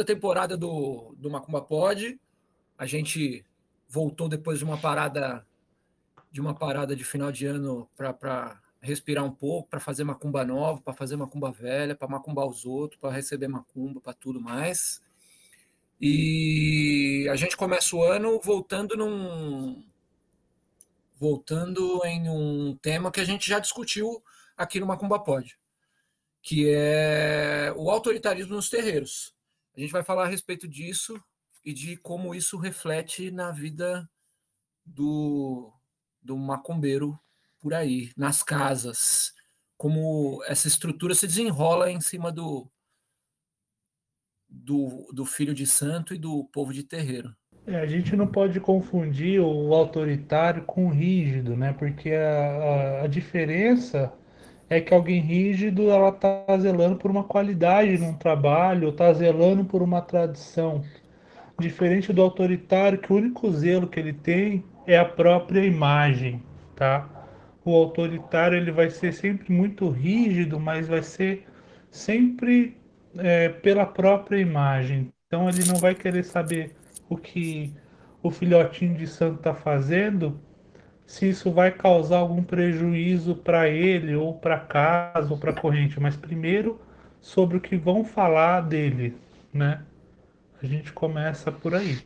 segunda temporada do, do Macumba Pod. A gente voltou depois de uma parada de uma parada de final de ano para respirar um pouco, para fazer macumba nova, para fazer macumba velha, para macumbar os outros, para receber macumba, para tudo mais. E a gente começa o ano voltando num voltando em um tema que a gente já discutiu aqui no Macumba Pod, que é o autoritarismo nos terreiros. A gente vai falar a respeito disso e de como isso reflete na vida do, do macumbeiro por aí, nas casas, como essa estrutura se desenrola em cima do, do, do filho de santo e do povo de terreiro. É, a gente não pode confundir o autoritário com o rígido, né? Porque a, a, a diferença é que alguém rígido ela está zelando por uma qualidade num trabalho, está zelando por uma tradição. Diferente do autoritário, que o único zelo que ele tem é a própria imagem, tá? O autoritário ele vai ser sempre muito rígido, mas vai ser sempre é, pela própria imagem. Então ele não vai querer saber o que o filhotinho de santo está fazendo, se isso vai causar algum prejuízo para ele, ou para casa, ou para corrente, mas primeiro sobre o que vão falar dele, né? A gente começa por aí.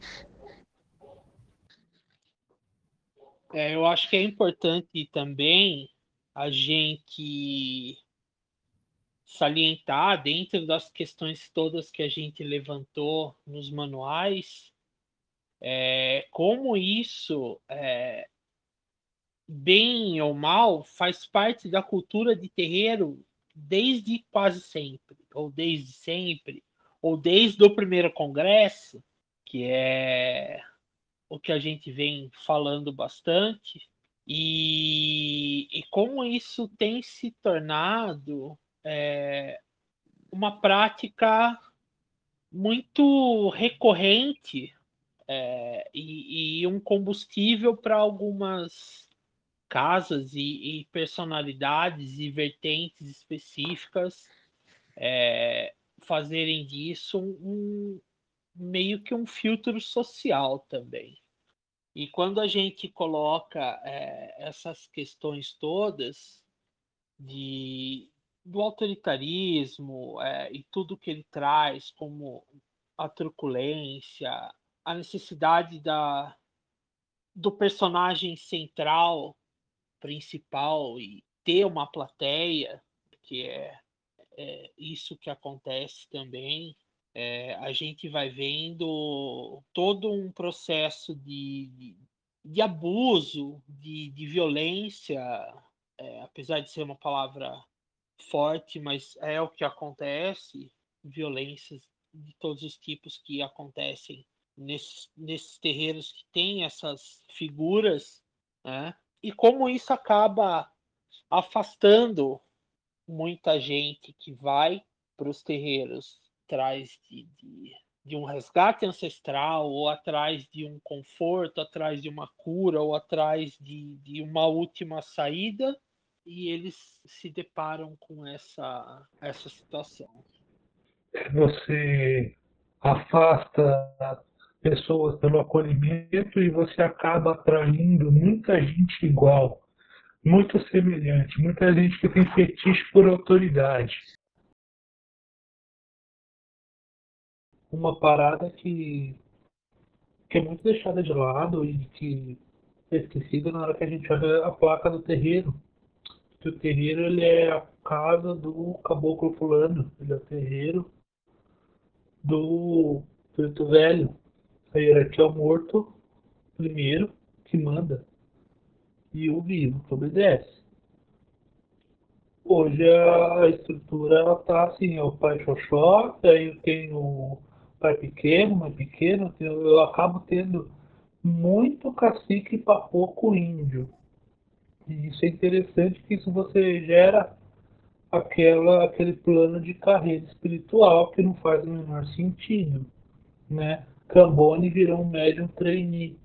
É, eu acho que é importante também a gente salientar, dentro das questões todas que a gente levantou nos manuais, é, como isso é, bem ou mal, faz parte da cultura de terreiro desde quase sempre, ou desde sempre, ou desde o primeiro congresso, que é o que a gente vem falando bastante, e, e como isso tem se tornado é, uma prática muito recorrente é, e, e, um combustível para algumas casas e, e personalidades e vertentes específicas é, fazerem disso um, meio que um filtro social também. E quando a gente coloca é, essas questões todas de, do autoritarismo é, e tudo que ele traz, como a truculência, a necessidade da, do personagem central principal e ter uma plateia, que é, é isso que acontece também. É, a gente vai vendo todo um processo de, de, de abuso, de, de violência, é, apesar de ser uma palavra forte, mas é o que acontece, violências de todos os tipos que acontecem nesses, nesses terreiros que têm essas figuras, né? E como isso acaba afastando muita gente que vai para os terreiros atrás de, de, de, um resgate ancestral, ou atrás de um conforto, atrás de uma cura, ou atrás de, de uma última saída, e eles se deparam com essa, essa situação. Você afasta pessoas pelo acolhimento e você acaba atraindo muita gente igual, muito semelhante, muita gente que tem fetiche por autoridade. Uma parada que, que é muito deixada de lado e que é esquecida na hora que a gente olha a placa do terreiro. Que o terreiro ele é a casa do caboclo fulano, ele é o terreiro do preto velho a hierarquia é o morto primeiro que manda e o vivo que obedece. Hoje a estrutura ela tá assim, é o pai xoxó, aí eu tenho o pai pequeno, mãe pequeno, eu acabo tendo muito cacique para pouco índio. E isso é interessante que isso você gera aquela, aquele plano de carreira espiritual que não faz o menor sentido, né? Cambone virou um médium trainee.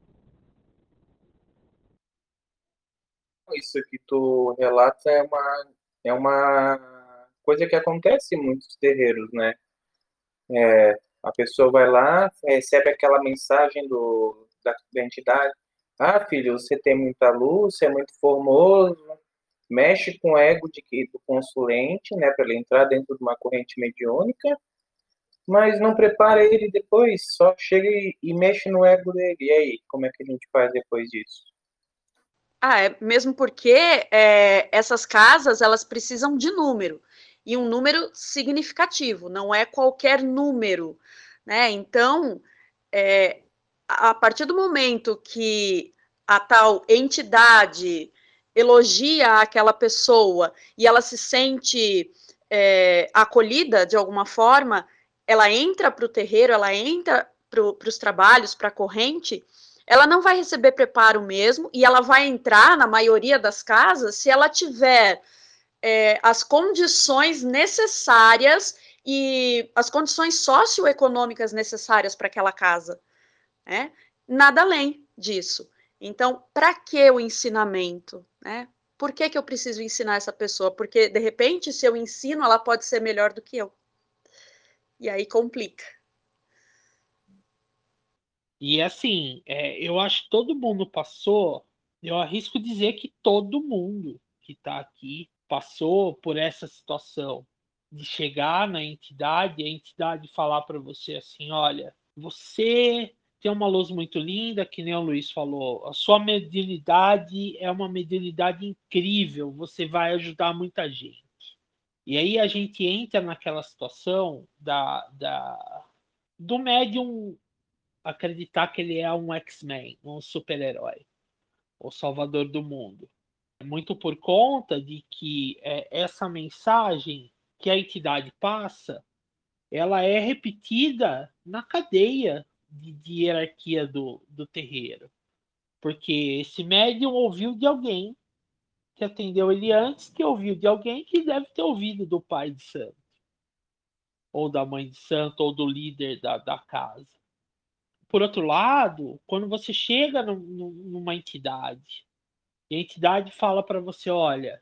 Isso que tu relata é uma, é uma coisa que acontece em muitos terreiros, né? É, A pessoa vai lá, recebe aquela mensagem do, da, da entidade. Ah, filho, você tem muita luz, você é muito formoso, mexe com o ego de, do consulente, né, para ele entrar dentro de uma corrente mediúnica, mas não prepara ele depois, só chega e, e, mexe no ego dele. E aí, como é que a gente faz depois disso? Ah, é mesmo porque é, essas casas elas precisam de número e um número significativo, não é qualquer número, né? Então, é, a partir do momento que a tal entidade elogia aquela pessoa e ela se sente é, acolhida de alguma forma, ela entra para o terreiro, ela entra para os trabalhos, para a corrente, ela não vai receber preparo mesmo e ela vai entrar na maioria das casas se ela tiver é, as condições necessárias e as condições socioeconômicas necessárias para aquela casa. Né? Nada além disso. Então, para que o ensinamento? Né? Por que, que eu preciso ensinar essa pessoa? Porque, de repente, se eu ensino, ela pode ser melhor do que eu. E aí complica. E assim, é, eu acho que todo mundo passou, eu arrisco dizer que todo mundo que está aqui passou por essa situação de chegar na entidade, a entidade falar para você assim, olha, você tem uma luz muito linda, que nem o Luiz falou, a sua mediunidade é uma mediunidade incrível, você vai ajudar muita gente. E aí a gente entra naquela situação da, da do médium acreditar que ele é um X-Men, um super-herói, o salvador do mundo muito por conta de que é, essa mensagem que a entidade passa, ela é repetida na cadeia de, de hierarquia do, do terreiro. Porque esse médium ouviu de alguém que atendeu ele antes, que ouviu de alguém que deve ter ouvido do pai de santo, ou da mãe de santo, ou do líder da, da casa. Por outro lado, quando você chega no, no, numa entidade e a entidade fala para você, olha,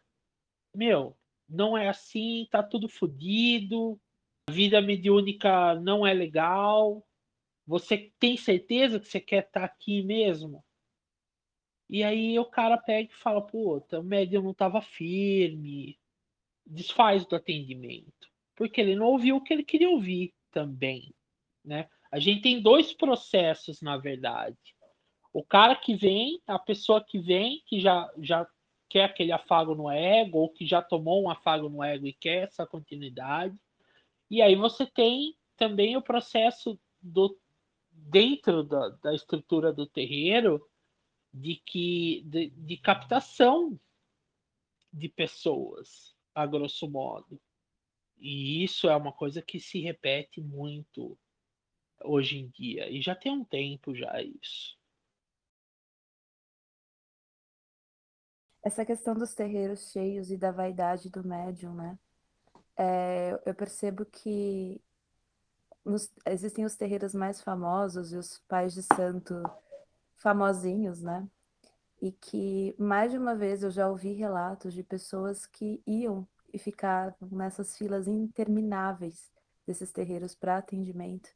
meu, não é assim, tá tudo fodido, a vida mediúnica não é legal. Você tem certeza que você quer estar tá aqui mesmo? E aí o cara pega e fala, pô, o médium não estava firme, desfaz do atendimento. Porque ele não ouviu o que ele queria ouvir também, né? A gente tem dois processos, na verdade. O cara que vem, a pessoa que vem, que já, já quer aquele afago no ego, ou que já tomou um afago no ego e quer essa continuidade. E aí você tem também o processo do dentro da, da estrutura do terreiro de que de, de captação de pessoas, a grosso modo. E isso é uma coisa que se repete muito hoje em dia. E já tem um tempo já isso. essa questão dos terreiros cheios e da vaidade do médium, né? É, eu percebo que nos, existem os terreiros mais famosos e os pais de santo famosinhos, né? E que mais de uma vez eu já ouvi relatos de pessoas que iam e ficavam nessas filas intermináveis desses terreiros para atendimento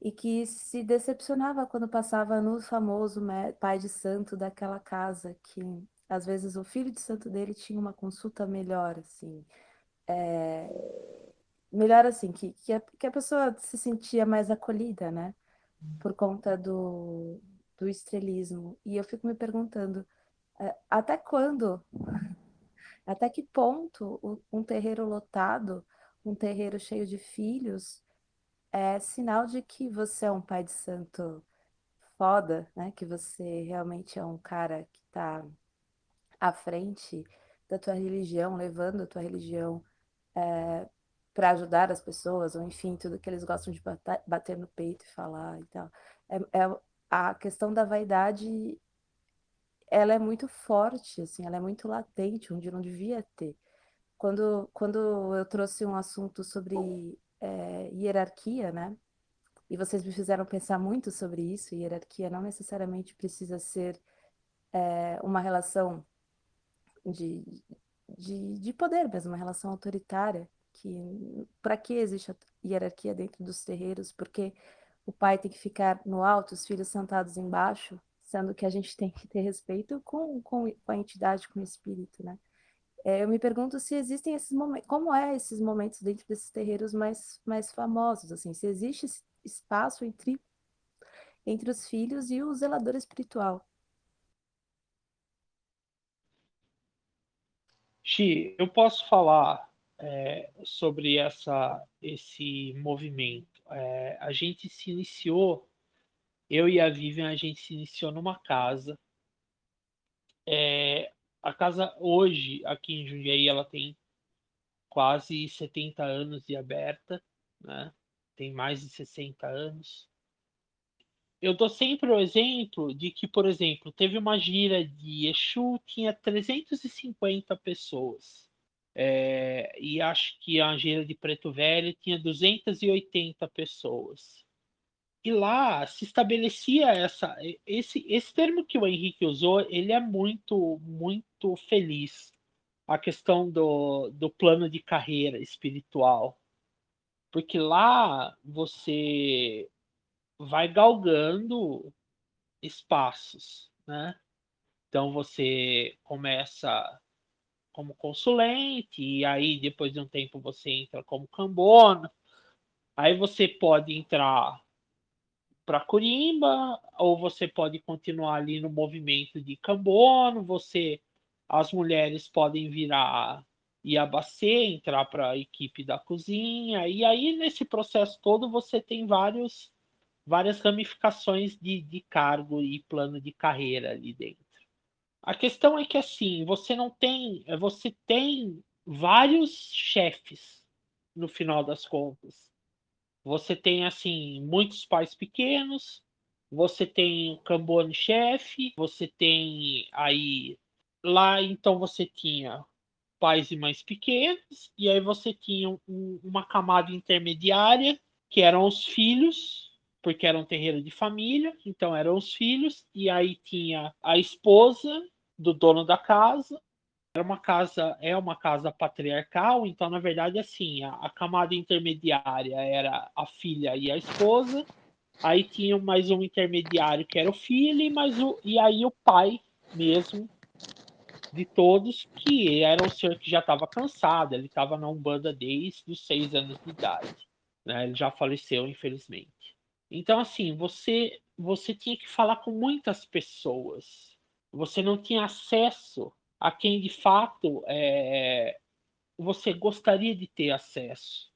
e que se decepcionava quando passava no famoso pai de santo daquela casa que às vezes o filho de santo dele tinha uma consulta melhor, assim. É, melhor assim, que, que a, que, a, pessoa se sentia mais acolhida, né? Por conta do, do estrelismo. E eu fico me perguntando, é, até quando, até que ponto um terreiro lotado, um terreiro cheio de filhos, é sinal de que você é um pai de santo foda, né? Que você realmente é um cara que está à frente da tua religião, levando a tua religião é, para ajudar as pessoas, ou enfim, tudo que eles gostam de bater, bater no peito e falar e tal. É, é, a questão da vaidade, ela é muito forte, assim, ela é muito latente, onde não devia ter. Quando, quando eu trouxe um assunto sobre é, hierarquia, né? E vocês me fizeram pensar muito sobre isso. Hierarquia não necessariamente precisa ser é, uma relação de, de, de poder mesmo, uma relação autoritária, que para que existe a hierarquia dentro dos terreiros? Porque o pai tem que ficar no alto, os filhos sentados embaixo, sendo que a gente tem que ter respeito com, com a entidade, com o espírito, né? É, eu me pergunto se existem esses momentos, como é esses momentos dentro desses terreiros mais, mais famosos, assim, se existe espaço entre, entre os filhos e o zelador espiritual. Xi, eu posso falar é, sobre essa, esse movimento. É, a gente se iniciou, eu e a Vivian, a gente se iniciou numa casa. É, a casa hoje, aqui em Jundiaí, ela tem quase 70 anos de aberta, né? tem mais de 60 anos. Eu dou sempre o exemplo de que, por exemplo, teve uma gira de Exu, tinha 350 pessoas. É, e acho que a gira de Preto Velho tinha 280 pessoas. E lá se estabelecia essa esse esse termo que o Henrique usou, ele é muito muito feliz. A questão do, do plano de carreira espiritual. Porque lá você vai galgando espaços, né? Então você começa como consulente, e aí depois de um tempo você entra como cambono. Aí você pode entrar para Corimba, ou você pode continuar ali no movimento de cambono, você as mulheres podem virar Iabacê, entrar para a equipe da cozinha, e aí nesse processo todo você tem vários várias ramificações de, de cargo e plano de carreira ali dentro. A questão é que assim, você não tem, você tem vários chefes no final das contas. Você tem assim muitos pais pequenos, você tem o Cambone chefe, você tem aí lá então você tinha pais e mães pequenos e aí você tinha um, uma camada intermediária que eram os filhos porque era um terreiro de família, então eram os filhos, e aí tinha a esposa do dono da casa. Era uma casa, é uma casa patriarcal, então na verdade assim, a, a camada intermediária era a filha e a esposa. Aí tinha mais um intermediário que era o filho e mais o e aí o pai mesmo de todos, que era um senhor que já estava cansado, ele estava na Umbanda desde os seis anos de idade. Né? Ele já faleceu, infelizmente. Então, assim, você, você tinha que falar com muitas pessoas você não tinha acesso a quem de fato é, você gostaria de ter acesso.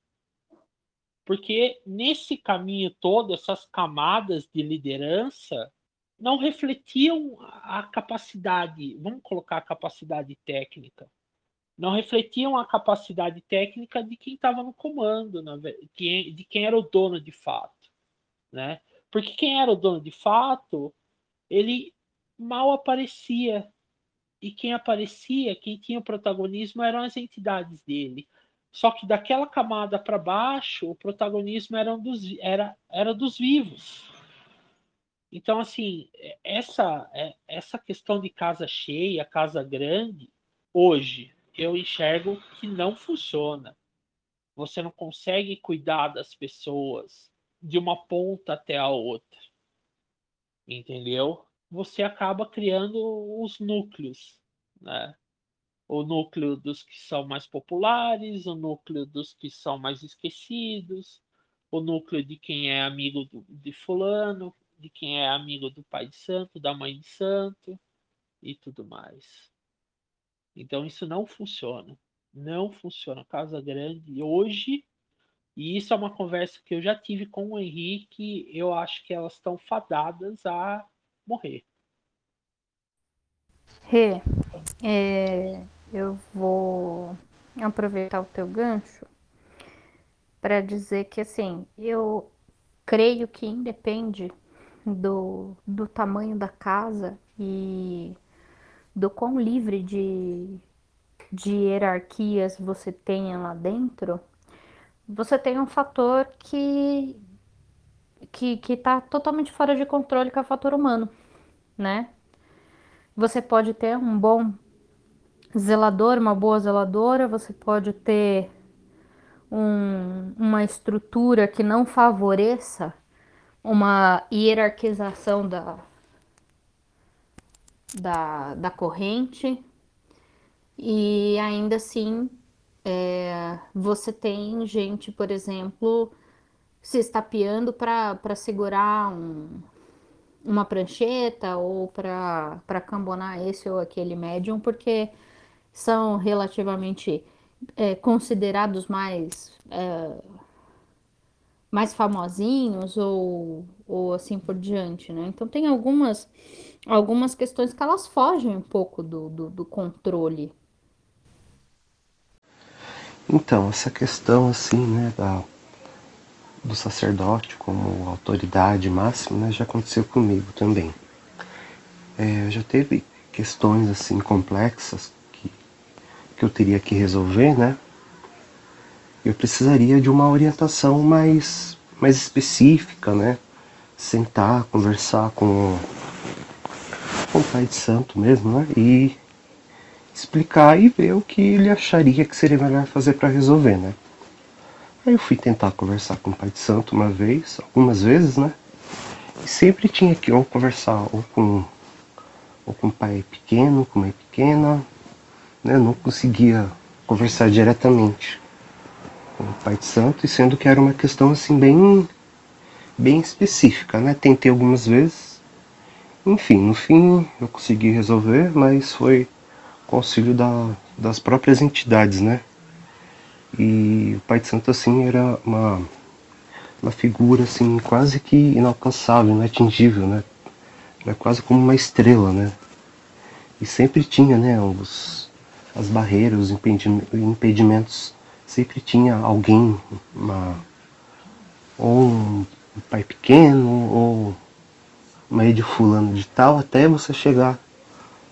Porque nesse caminho todo, essas camadas de liderança não refletiam a capacidade, vamos colocar a capacidade técnica, não refletiam a capacidade técnica de quem estava no comando, de quem era o dono de fato, né? Porque quem era o dono de fato, ele mal aparecia. E quem aparecia, quem tinha o protagonismo eram as entidades dele. Só que daquela camada para baixo, o protagonismo era dos, era, era dos vivos. Então, assim, essa, é, essa questão de casa cheia, casa grande, hoje eu enxergo que não funciona. Você não consegue cuidar das pessoas de uma ponta até a outra. Entendeu? Você acaba criando os núcleos, né? O núcleo dos que são mais populares, o núcleo dos que são mais esquecidos, o núcleo de quem é amigo do, de fulano, de quem é amigo do pai de santo, da mãe de santo e tudo mais. Então isso não funciona. Não funciona. Casa Grande hoje, e isso é uma conversa que eu já tive com o Henrique, eu acho que elas estão fadadas a morrer. Rê, é, eu vou aproveitar o teu gancho para dizer que assim, eu creio que independe do, do tamanho da casa e do quão livre de, de hierarquias você tenha lá dentro, você tem um fator que que, que tá totalmente fora de controle, que é o fator humano né? Você pode ter um bom zelador, uma boa zeladora, você pode ter um, uma estrutura que não favoreça uma hierarquização da, da, da corrente e ainda assim é, você tem gente, por exemplo, se estapeando para segurar um, uma prancheta ou para cambonar esse ou aquele médium, porque são relativamente é, considerados mais é, mais famosinhos ou, ou assim por diante, né? Então tem algumas algumas questões que elas fogem um pouco do, do, do controle. Então, essa questão assim, né, da, do sacerdote como autoridade máxima, né, já aconteceu comigo também. É, já teve questões assim complexas que, que eu teria que resolver, né? Eu precisaria de uma orientação mais, mais específica, né? Sentar, conversar com, com o Pai de Santo mesmo, né? E explicar e ver o que ele acharia que seria melhor fazer para resolver, né? Aí eu fui tentar conversar com o Pai de Santo uma vez, algumas vezes, né? E sempre tinha que ou conversar ou com, ou com o pai pequeno, com mãe pequena, né? Não conseguia conversar diretamente com o Pai de Santo, e sendo que era uma questão assim bem, bem específica, né? Tentei algumas vezes, enfim, no fim eu consegui resolver, mas foi com auxílio da, das próprias entidades, né? E o Pai de Santo, assim, era uma, uma figura, assim, quase que inalcançável, inatingível, né? Era quase como uma estrela, né? E sempre tinha, né, os, as barreiras, os impedimentos, sempre tinha alguém, uma, ou um pai pequeno, ou meio de fulano de tal, até você chegar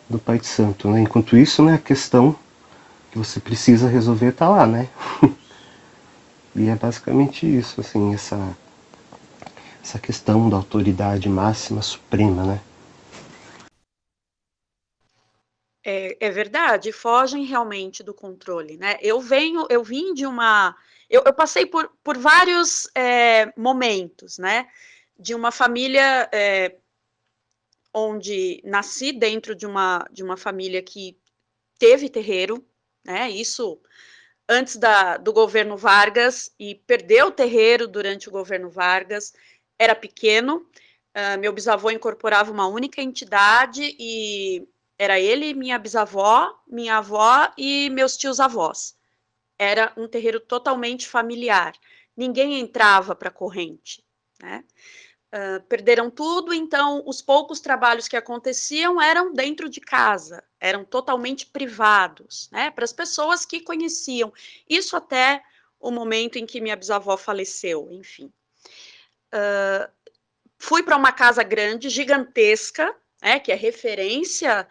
do Pai de Santo, né? Enquanto isso, né, a questão que você precisa resolver está lá, né? e é basicamente isso, assim, essa, essa questão da autoridade máxima suprema, né? É, é, verdade, fogem realmente do controle, né? Eu venho, eu vim de uma, eu, eu passei por, por vários é, momentos, né? De uma família é, onde nasci dentro de uma de uma família que teve terreiro, né? Isso antes da, do governo Vargas e perdeu o terreiro durante o governo Vargas. Era pequeno, uh, meu bisavô incorporava uma única entidade e era ele, minha bisavó, minha avó e meus tios avós. Era um terreiro totalmente familiar. Ninguém entrava para a corrente, né? Uh, perderam tudo, então os poucos trabalhos que aconteciam eram dentro de casa, eram totalmente privados, né, para as pessoas que conheciam. Isso até o momento em que minha bisavó faleceu, enfim. Uh, fui para uma casa grande, gigantesca, né, que é referência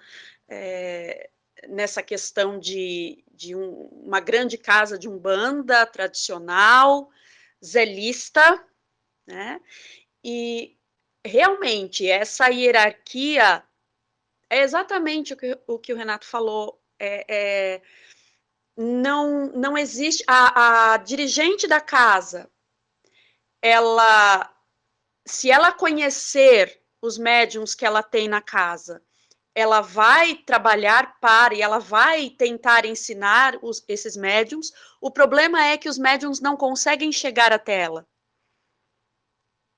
é, nessa questão de, de um, uma grande casa de umbanda tradicional, zelista, né? E realmente essa hierarquia é exatamente o que o, que o Renato falou. É, é, não, não existe. A, a dirigente da casa, ela, se ela conhecer os médiums que ela tem na casa, ela vai trabalhar para e ela vai tentar ensinar os, esses médiums. O problema é que os médiums não conseguem chegar até ela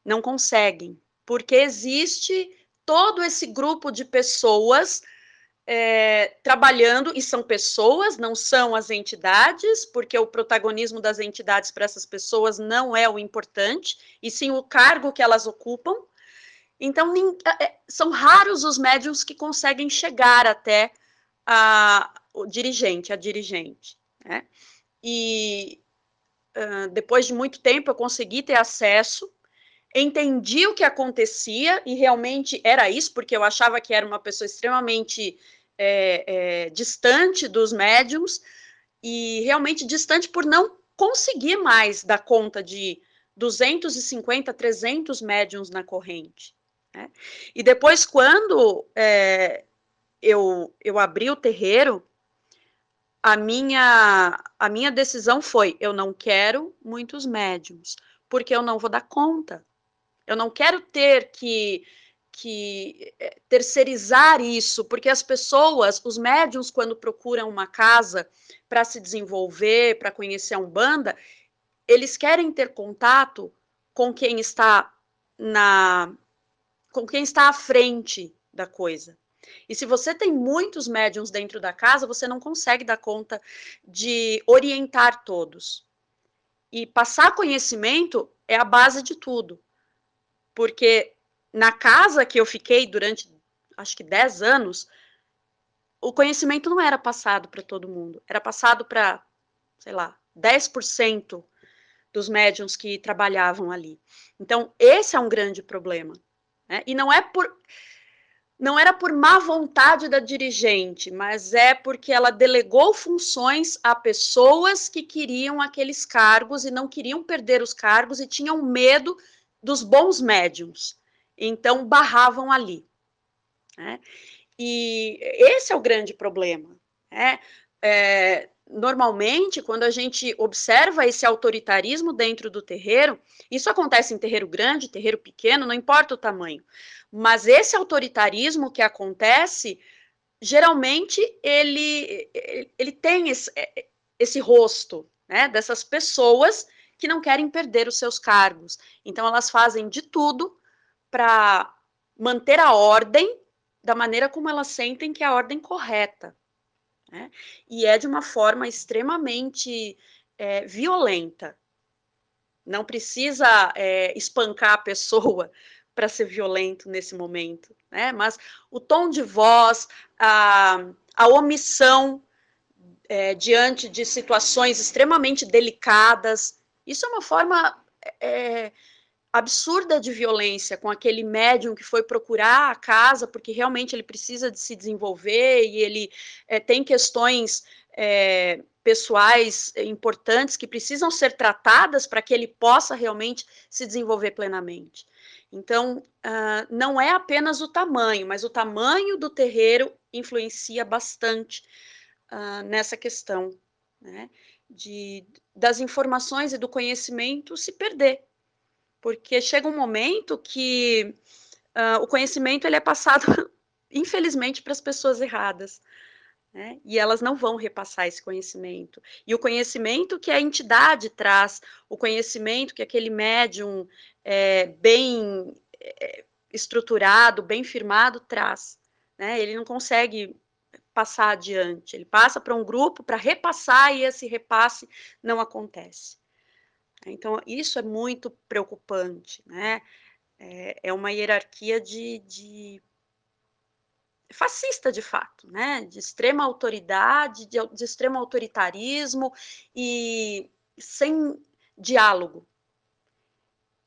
não conseguem, porque existe todo esse grupo de pessoas é, trabalhando, e são pessoas, não são as entidades, porque o protagonismo das entidades para essas pessoas não é o importante, e sim o cargo que elas ocupam. Então, é, são raros os médiums que conseguem chegar até a, o dirigente, a dirigente. Né? E uh, depois de muito tempo eu consegui ter acesso entendi o que acontecia e realmente era isso, porque eu achava que era uma pessoa extremamente é, é, distante dos médiums e realmente distante por não conseguir mais dar conta de 250, 300 médiums na corrente. Né? E depois, quando é, eu, eu abri o terreiro, a minha, a minha decisão foi: eu não quero muitos médiums, porque eu não vou dar conta. Eu não quero ter que, que eh, terceirizar isso, porque as pessoas, os médiums, quando procuram uma casa para se desenvolver, para conhecer a Umbanda, eles querem ter contato com quem está na com quem está à frente da coisa. E se você tem muitos médiums dentro da casa, você não consegue dar conta de orientar todos. E passar conhecimento é a base de tudo. Porque na casa que eu fiquei durante acho que 10 anos, o conhecimento não era passado para todo mundo, era passado para, sei lá, 10% dos médiums que trabalhavam ali. Então, esse é um grande problema. Né? E não é por. Não era por má vontade da dirigente, mas é porque ela delegou funções a pessoas que queriam aqueles cargos e não queriam perder os cargos e tinham medo dos bons médiums. Então, barravam ali. Né? E esse é o grande problema. Né? É, normalmente, quando a gente observa esse autoritarismo dentro do terreiro, isso acontece em terreiro grande, terreiro pequeno, não importa o tamanho, mas esse autoritarismo que acontece, geralmente ele, ele tem esse, esse rosto né, dessas pessoas que não querem perder os seus cargos. Então, elas fazem de tudo para manter a ordem da maneira como elas sentem que é a ordem correta. Né? E é de uma forma extremamente é, violenta. Não precisa é, espancar a pessoa para ser violento nesse momento, né? Mas o tom de voz, a, a omissão é, diante de situações extremamente delicadas, isso é uma forma é, absurda de violência com aquele médium que foi procurar a casa porque realmente ele precisa de se desenvolver e ele é, tem questões é, pessoais importantes que precisam ser tratadas para que ele possa realmente se desenvolver plenamente. Então, uh, não é apenas o tamanho, mas o tamanho do terreiro influencia bastante uh, nessa questão né, de, das informações e do conhecimento se perder porque chega um momento que uh, o conhecimento ele é passado, infelizmente, para as pessoas erradas. Né? E elas não vão repassar esse conhecimento. E o conhecimento que a entidade traz, o conhecimento que aquele médium é, bem é, estruturado, bem firmado traz. Né? Ele não consegue passar adiante, ele passa para um grupo para repassar e esse repasse não acontece. Então, isso é muito preocupante, né? É, é uma hierarquia de, de, fascista, de fato, né? De extrema autoridade, de, de extremo autoritarismo e sem diálogo.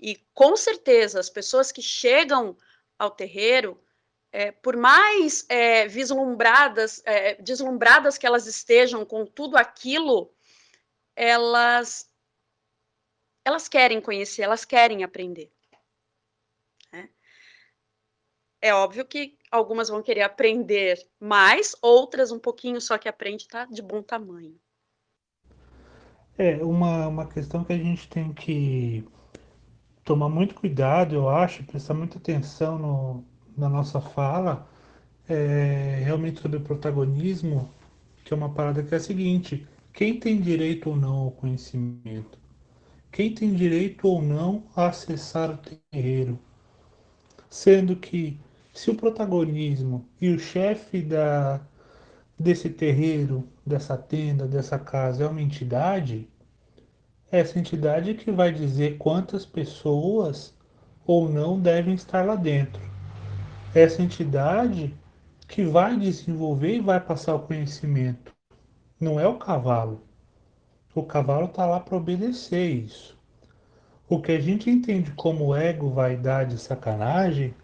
E com certeza, as pessoas que chegam ao terreiro, é, por mais é, vislumbradas, é, deslumbradas que elas estejam com tudo aquilo, elas elas querem conhecer, elas querem aprender. Né? É óbvio que algumas vão querer aprender mais, outras um pouquinho só que aprende tá de bom tamanho. É, uma, uma questão que a gente tem que tomar muito cuidado, eu acho, prestar muita atenção no, na nossa fala, é realmente sobre protagonismo, que é uma parada que é a seguinte: quem tem direito ou não ao conhecimento? quem tem direito ou não a acessar o terreiro. Sendo que, se o protagonismo e o chefe da, desse terreiro, dessa tenda, dessa casa é uma entidade, é essa entidade que vai dizer quantas pessoas ou não devem estar lá dentro. Essa entidade que vai desenvolver e vai passar o conhecimento. Não é o cavalo. O cavalo está lá para obedecer isso. O que a gente entende como ego, vaidade, sacanagem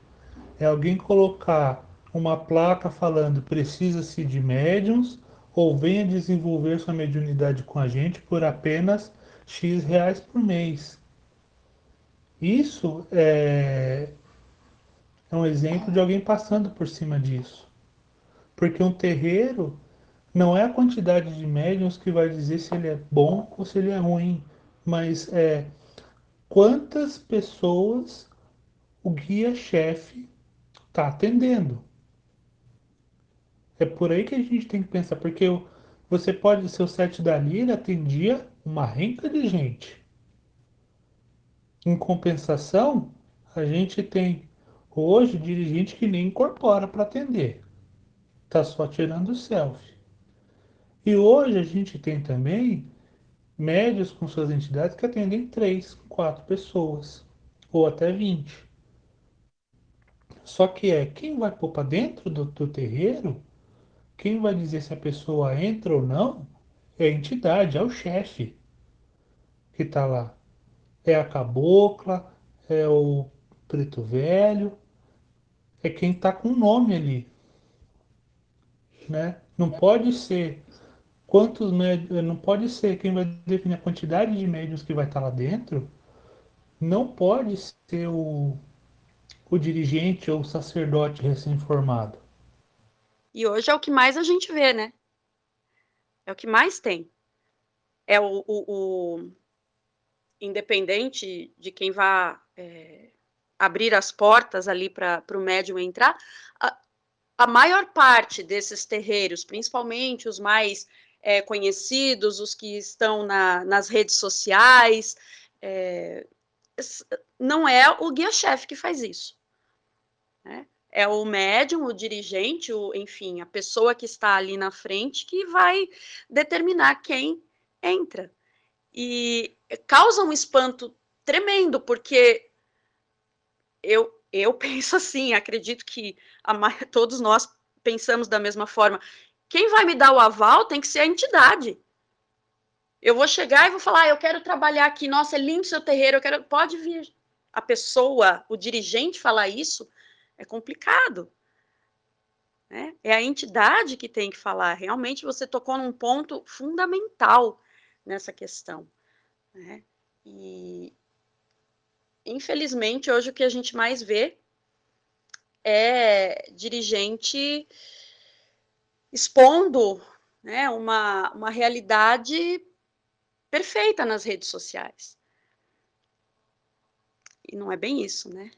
é alguém colocar uma placa falando precisa-se de médiums ou venha desenvolver sua mediunidade com a gente por apenas X reais por mês. Isso é, é um exemplo de alguém passando por cima disso. Porque um terreiro não é a quantidade de médiums que vai dizer se ele é bom ou se ele é ruim, mas é quantas pessoas o guia-chefe está atendendo. É por aí que a gente tem que pensar, porque você pode, seu sete da Lira atendia uma renca de gente. Em compensação, a gente tem hoje dirigente que nem incorpora para atender. Tá só tirando selfie. E hoje a gente tem também médios com suas entidades que atendem três, quatro pessoas, ou até 20. Só que é quem vai pôr para dentro do, do terreiro, quem vai dizer se a pessoa entra ou não, é a entidade, é o chefe que está lá. É a cabocla, é o preto velho, é quem está com o nome ali. Né? Não pode ser quantos médios, não pode ser quem vai definir a quantidade de médios que vai estar tá lá dentro, não pode ser o, o dirigente ou o sacerdote recém-formado. E hoje é o que mais a gente vê, né? É o que mais tem. É o, o, o independente de quem vá é, abrir as portas ali para o médium entrar, a, a, maior parte desses terreiros, principalmente os mais é, conhecidos, os que estão na, nas redes sociais, é, não é o guia-chefe que faz isso. Né? É o médium, o dirigente, o, enfim, a pessoa que está ali na frente que vai determinar quem entra. E causa um espanto tremendo, porque eu, eu penso assim, acredito que a, todos nós pensamos da mesma forma. Quem vai me dar o aval tem que ser a entidade. Eu vou chegar e vou falar, ah, eu quero trabalhar aqui, nossa, é lindo seu terreiro, eu quero. Pode vir. A pessoa, o dirigente falar isso é complicado. Né? É a entidade que tem que falar. Realmente você tocou num ponto fundamental nessa questão. Né? E infelizmente hoje o que a gente mais vê é dirigente expondo né, uma, uma realidade perfeita nas redes sociais. E não é bem isso, né?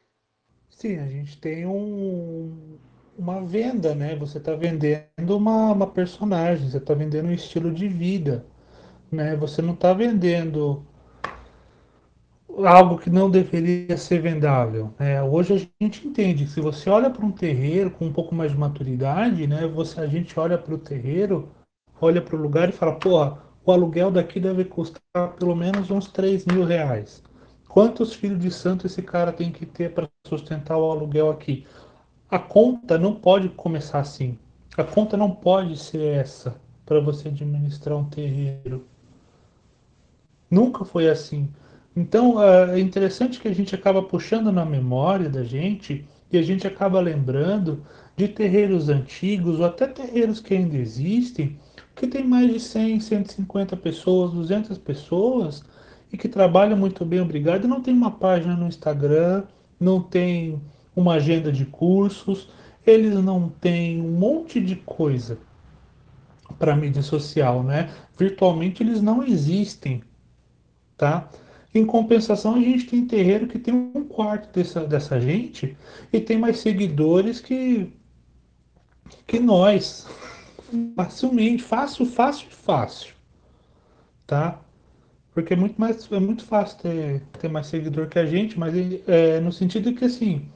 Sim, a gente tem um, uma venda, né? Você está vendendo uma, uma personagem, você está vendendo um estilo de vida, né? Você não está vendendo algo que não deveria ser vendável. Né? Hoje a gente entende que se você olha para um terreiro com um pouco mais de maturidade, né? Você, a gente olha para o terreiro, olha para o lugar e fala, porra, o aluguel daqui deve custar pelo menos uns 3 mil reais. Quantos filhos de santo esse cara tem que ter para sustentar o aluguel aqui? A conta não pode começar assim. A conta não pode ser essa para você administrar um terreiro. Nunca foi assim. Então é interessante que a gente acaba puxando na memória da gente e a gente acaba lembrando de terreiros antigos ou até terreiros que ainda existem, que tem mais de 100, 150 pessoas, 200 pessoas e que trabalham muito bem, obrigado, e não tem uma página no Instagram, não tem uma agenda de cursos, eles não têm um monte de coisa para mídia social, né? Virtualmente eles não existem, tá? Em compensação, a gente tem terreiro que tem um quarto dessa, dessa gente e tem mais seguidores que, que nós. Facilmente, fácil, fácil, fácil. Tá? Porque é muito, mais, é muito fácil ter, ter mais seguidor que a gente, mas é, no sentido que assim,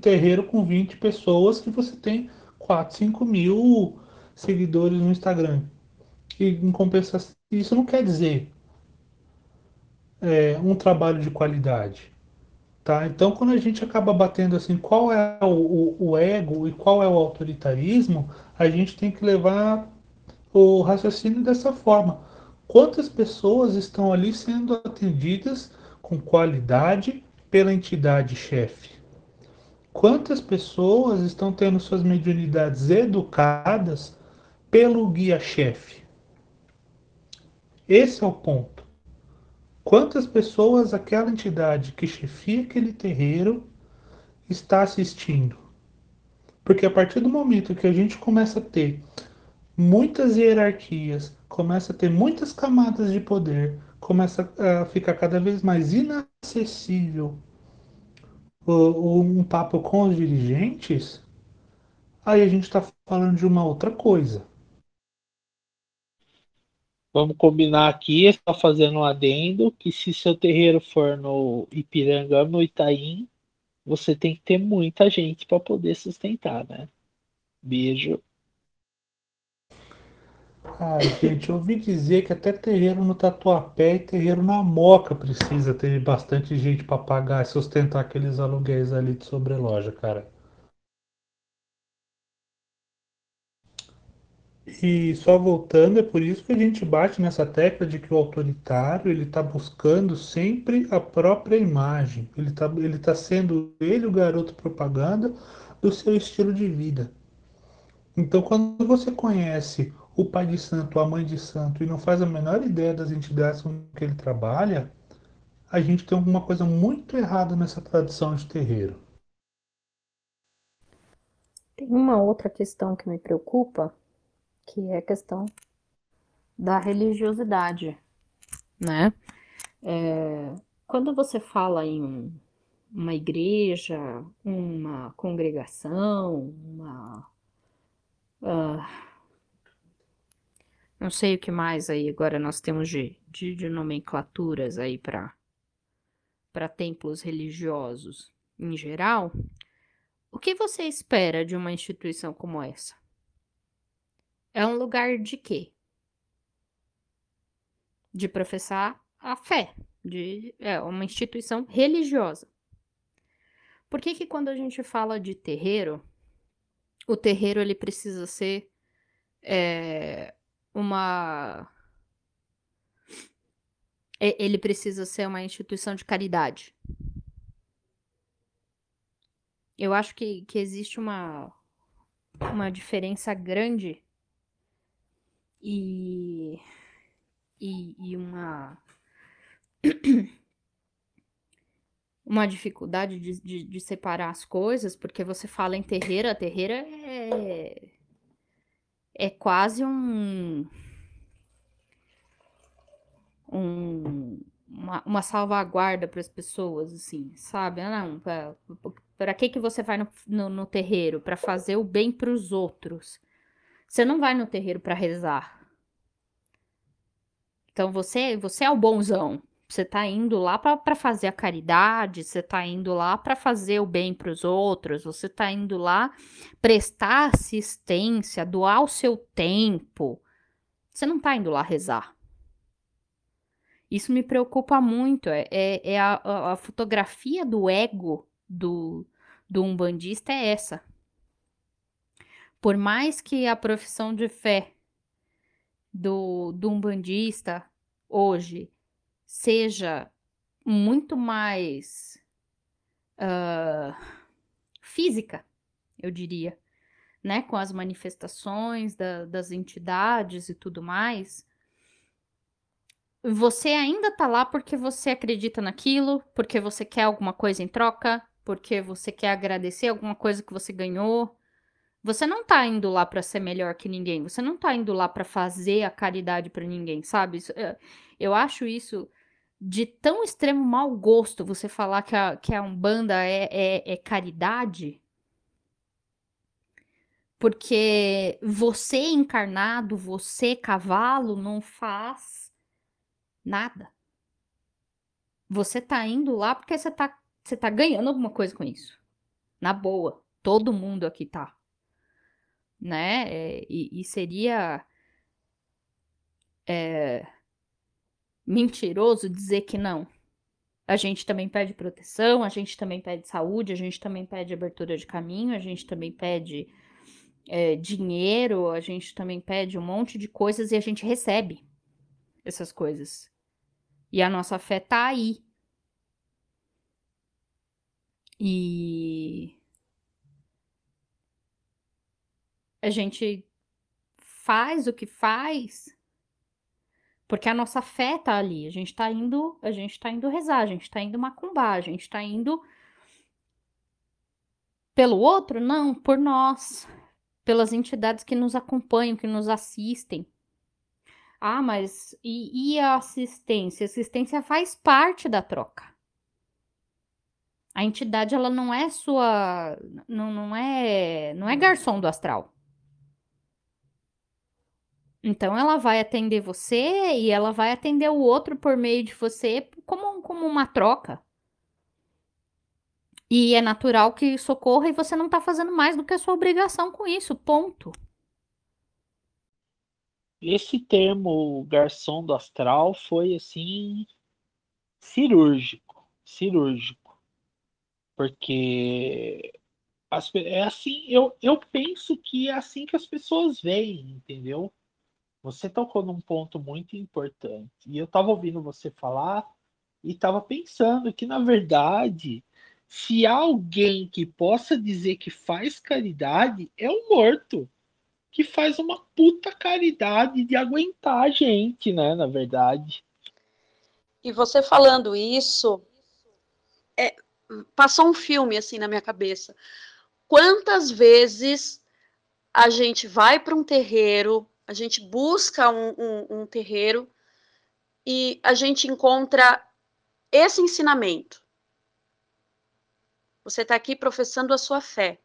terreiro com 20 pessoas que você tem 4, 5 mil seguidores no Instagram. E em compensação, isso não quer dizer é, um trabalho de qualidade. Tá? Então, quando a gente acaba batendo assim, qual é o, o, o, ego e qual é o autoritarismo, a gente tem que levar o raciocínio dessa forma. Quantas pessoas estão ali sendo atendidas com qualidade pela entidade chefe? Quantas pessoas estão tendo suas mediunidades educadas pelo guia-chefe? Esse é o ponto. Quantas pessoas aquela entidade que chefia aquele terreiro está assistindo? Porque a partir do momento que a gente começa a ter muitas hierarquias, começa a ter muitas camadas de poder, começa a ficar cada vez mais inacessível um papo com os dirigentes, aí a gente está falando de uma outra coisa. Vamos combinar aqui, só fazendo um adendo, que se seu terreiro for no Ipiranga, no Itaim, você tem que ter muita gente para poder sustentar, né? Beijo. Ah, gente, eu ouvi dizer que até terreiro no Tatuapé e terreiro na Moca precisa ter bastante gente para pagar e sustentar aqueles aluguéis ali de sobreloja, cara. E só voltando, é por isso que a gente bate nessa tecla de que o autoritário ele está buscando sempre a própria imagem. Ele está ele tá sendo ele o garoto propaganda do seu estilo de vida. Então, quando você conhece o pai de santo, a mãe de santo e não faz a menor ideia das entidades com que ele trabalha, a gente tem alguma coisa muito errada nessa tradição de terreiro. Tem uma outra questão que me preocupa, que é a questão da religiosidade, né? É, quando você fala em uma igreja, uma congregação, uma. Uh, não sei o que mais aí agora nós temos de, de, de nomenclaturas aí para templos religiosos em geral. O que você espera de uma instituição como essa? É um lugar de quê? De professar a fé, de é uma instituição religiosa. Por que que quando a gente fala de terreiro, o terreiro ele precisa ser é, uma ele precisa ser uma instituição de caridade. Eu acho que, que existe uma, uma diferença grande e, e, e uma, uma dificuldade de, de, de, separar as coisas, porque você fala em terreira, terreira é, é quase um, um uma, uma salvaguarda para as pessoas, assim, sabe? Ah, não, para que que você vai no, no, no terreiro? Para fazer o bem para os outros. Você não vai no terreiro para rezar. Então você, você é o bonzão. Você tá indo lá para fazer a caridade, você tá indo lá para fazer o bem para os outros, você tá indo lá prestar assistência, doar o seu tempo. Você não tá indo lá rezar. Isso me preocupa muito. É, é, é a, a, fotografia do ego do, do umbandista é essa. Por mais que a profissão de fé do, do umbandista hoje seja muito mais uh, física, eu diria, né? Com as manifestações da, das entidades e tudo mais você ainda tá lá porque você acredita naquilo, porque você quer alguma coisa em troca, porque você quer agradecer alguma coisa que você ganhou. Você não tá indo lá para ser melhor que ninguém, você não tá indo lá para fazer a caridade para ninguém, sabe? Eh, eu acho isso de tão extremo mau gosto você falar que a, que a Umbanda é, é, é caridade. Porque você encarnado, você cavalo, não faz Nada. Você tá indo lá porque você tá, você tá ganhando alguma coisa com isso. Na boa. Todo mundo aqui tá. Né? É, e, e, seria. É, mentiroso dizer que não. A gente também pede proteção, a gente também pede saúde, a gente também pede abertura de caminho, a gente também pede é, dinheiro, a gente também pede um monte de coisas e a gente recebe essas coisas. E a nossa fé tá aí. E a gente faz o que faz porque a nossa fé tá ali. A gente tá indo, a gente tá indo rezar, a gente tá indo macumbar, a gente tá indo pelo outro? Não, por nós. pelas entidades que nos acompanham, que nos assistem. Ah, mas e, e a assistência? A assistência faz parte da troca. A entidade ela não é sua, não, não é, não é garçom do astral. Então ela vai atender você e ela vai atender o outro por meio de você como, como uma troca. E é natural que socorra e você não tá fazendo mais do que a sua obrigação com isso, ponto. Esse termo garçom do astral foi assim cirúrgico, cirúrgico. Porque as, é assim, eu, eu penso que é assim que as pessoas veem, entendeu? Você tocou num ponto muito importante. E eu estava ouvindo você falar e estava pensando que, na verdade, se alguém que possa dizer que faz caridade, é o morto. Que faz uma puta caridade de aguentar a gente, né? Na verdade. E você falando isso, é, passou um filme assim na minha cabeça. Quantas vezes a gente vai para um terreiro, a gente busca um, um, um terreiro e a gente encontra esse ensinamento. Você está aqui professando a sua fé.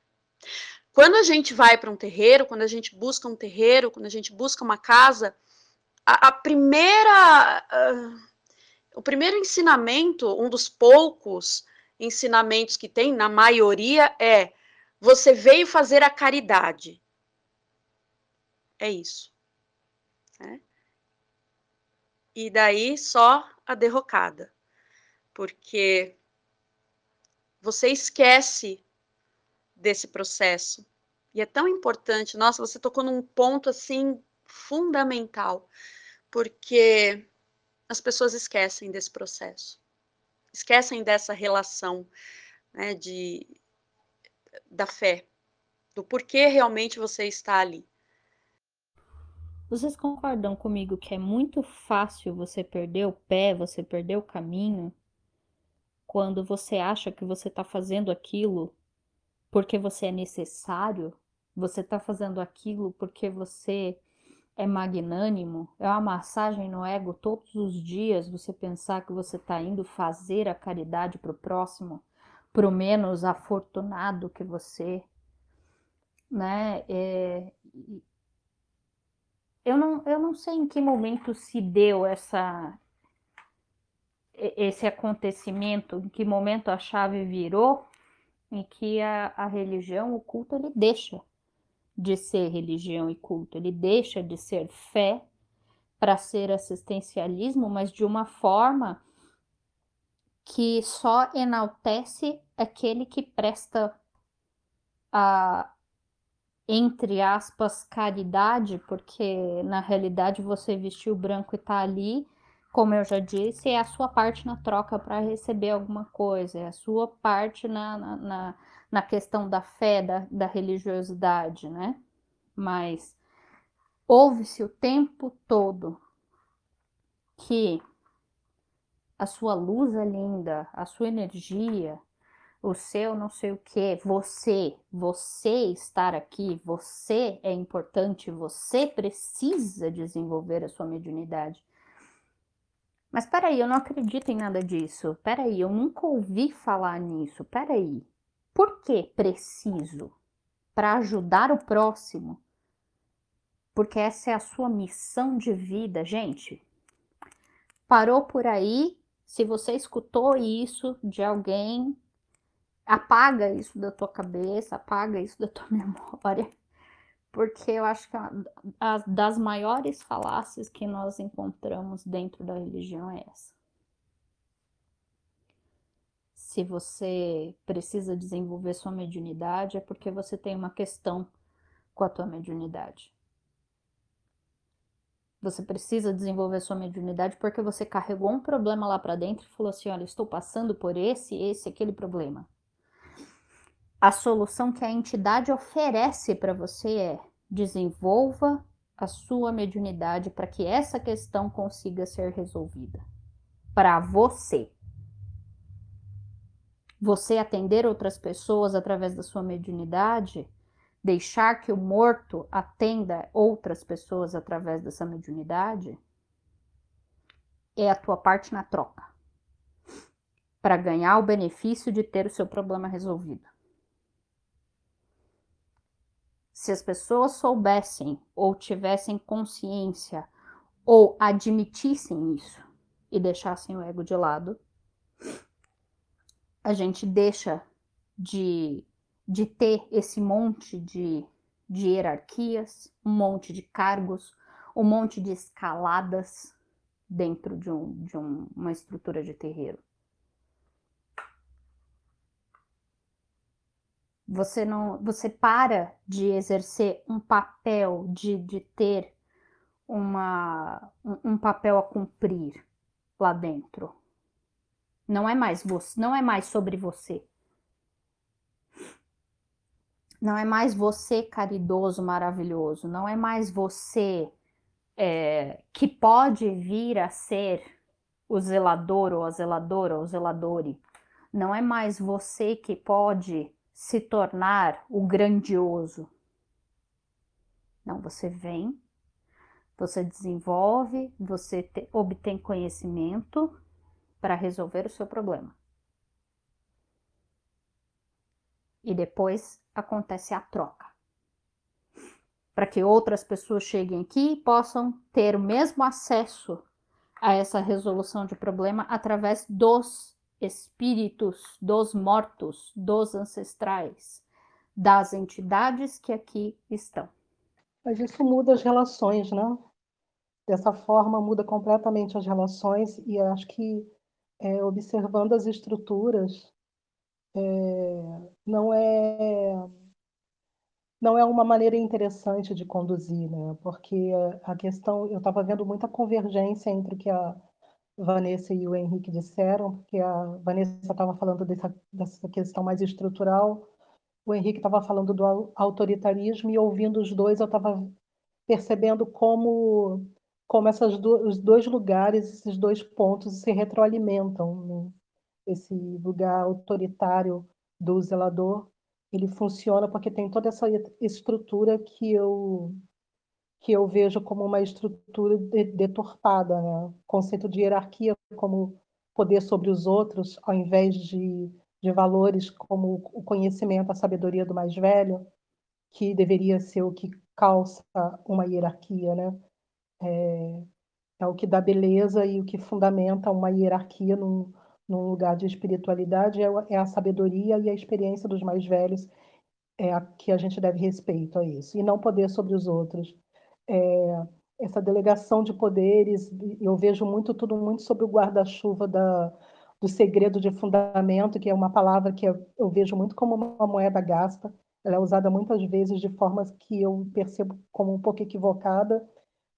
Quando a gente vai para um terreiro, quando a gente busca um terreiro, quando a gente busca uma casa, a, a primeira. Uh, o primeiro ensinamento, um dos poucos ensinamentos que tem, na maioria, é: você veio fazer a caridade. É isso. Né? E daí só a derrocada. Porque você esquece desse processo. E é tão importante. Nossa, você tocou num ponto assim fundamental, porque as pessoas esquecem desse processo, esquecem dessa relação né, de, da fé, do porquê realmente você está ali. Vocês concordam comigo que é muito fácil você perder o pé, você perder o caminho, quando você acha que você está fazendo aquilo porque você é necessário, você está fazendo aquilo porque você é magnânimo, é uma massagem no ego todos os dias você pensar que você está indo fazer a caridade para o próximo, para o menos afortunado que você, né? É, eu não, eu não sei em que momento se deu essa esse acontecimento, em que momento a chave virou, em que a, a religião, o culto, ele deixa de ser religião e culto, ele deixa de ser fé para ser assistencialismo, mas de uma forma que só enaltece aquele que presta a, entre aspas, caridade, porque na realidade você vestiu branco e tá ali, como eu já disse, é a sua parte na troca para receber alguma coisa, é a sua parte na, na, na, questão da fé, da, da religiosidade, né? Mas ouve-se o tempo todo que a sua luz é linda, a sua energia, o seu não sei o que, você, você estar aqui, você é importante, você precisa desenvolver a sua mediunidade. Mas peraí, eu não acredito em nada disso. Peraí, eu nunca ouvi falar nisso. Peraí, por que preciso? Para ajudar o próximo? Porque essa é a sua missão de vida, gente. Parou por aí. Se você escutou isso de alguém apaga isso da tua cabeça, apaga isso da tua memória, porque eu acho que a, das maiores falácias que nós encontramos dentro da religião é essa. Se você precisa desenvolver sua mediunidade, é porque você tem uma questão com a tua mediunidade. Você precisa desenvolver sua mediunidade porque você carregou um problema lá para dentro e falou assim: olha, estou passando por esse, esse, aquele problema a solução que a entidade oferece para você é desenvolva a sua mediunidade para que essa questão consiga ser resolvida. Para você. Você atender outras pessoas através da sua mediunidade deixar que o morto atenda outras pessoas através dessa mediunidade, é a tua parte na troca. Para ganhar o benefício de ter o seu problema resolvido. Se as pessoas soubessem ou tivessem consciência ou admitissem isso e deixassem o ego de lado, a gente deixa de, de ter esse monte de, de hierarquias, um monte de cargos, um monte de escaladas dentro de, um, de um, uma estrutura de terreiro. Você não, você para de exercer um papel, de, de ter uma, um, um papel a cumprir lá dentro. Não é mais você, não é mais sobre você. Não é mais você caridoso, maravilhoso. Não é mais você é, que pode vir a ser o zelador ou a zeladora ou o zeladore. Não é mais você que pode se tornar o grandioso. Não, você vem, você desenvolve, você te, obtém conhecimento para resolver o seu problema. E depois acontece a troca. Para que outras pessoas cheguem aqui e possam ter o mesmo acesso a essa resolução de problema através dos espíritos dos mortos, dos ancestrais, das entidades que aqui estão. Mas isso muda as relações, né? Dessa forma, muda completamente as relações, e acho que é, observando as estruturas, é, não é não é uma maneira interessante de conduzir, né? Porque a questão, eu estava vendo muita convergência entre o que a Vanessa e o Henrique disseram, porque a Vanessa estava falando dessa, dessa questão mais estrutural, o Henrique estava falando do autoritarismo, e ouvindo os dois, eu estava percebendo como, como essas do, os dois lugares, esses dois pontos se retroalimentam. Né? Esse lugar autoritário do zelador, ele funciona porque tem toda essa estrutura que eu que eu vejo como uma estrutura deturpada, né? O conceito de hierarquia como poder sobre os outros, ao invés de, de valores como o conhecimento, a sabedoria do mais velho, que deveria ser o que calça uma hierarquia, né? É, é o que dá beleza e o que fundamenta uma hierarquia num, num lugar de espiritualidade é, é a sabedoria e a experiência dos mais velhos é a que a gente deve respeito a isso e não poder sobre os outros é, essa delegação de poderes, eu vejo muito tudo muito sobre o guarda-chuva da, do segredo de fundamento, que é uma palavra que eu, eu, vejo muito como uma moeda gasta, ela é usada muitas vezes de formas que eu percebo como um pouco equivocada,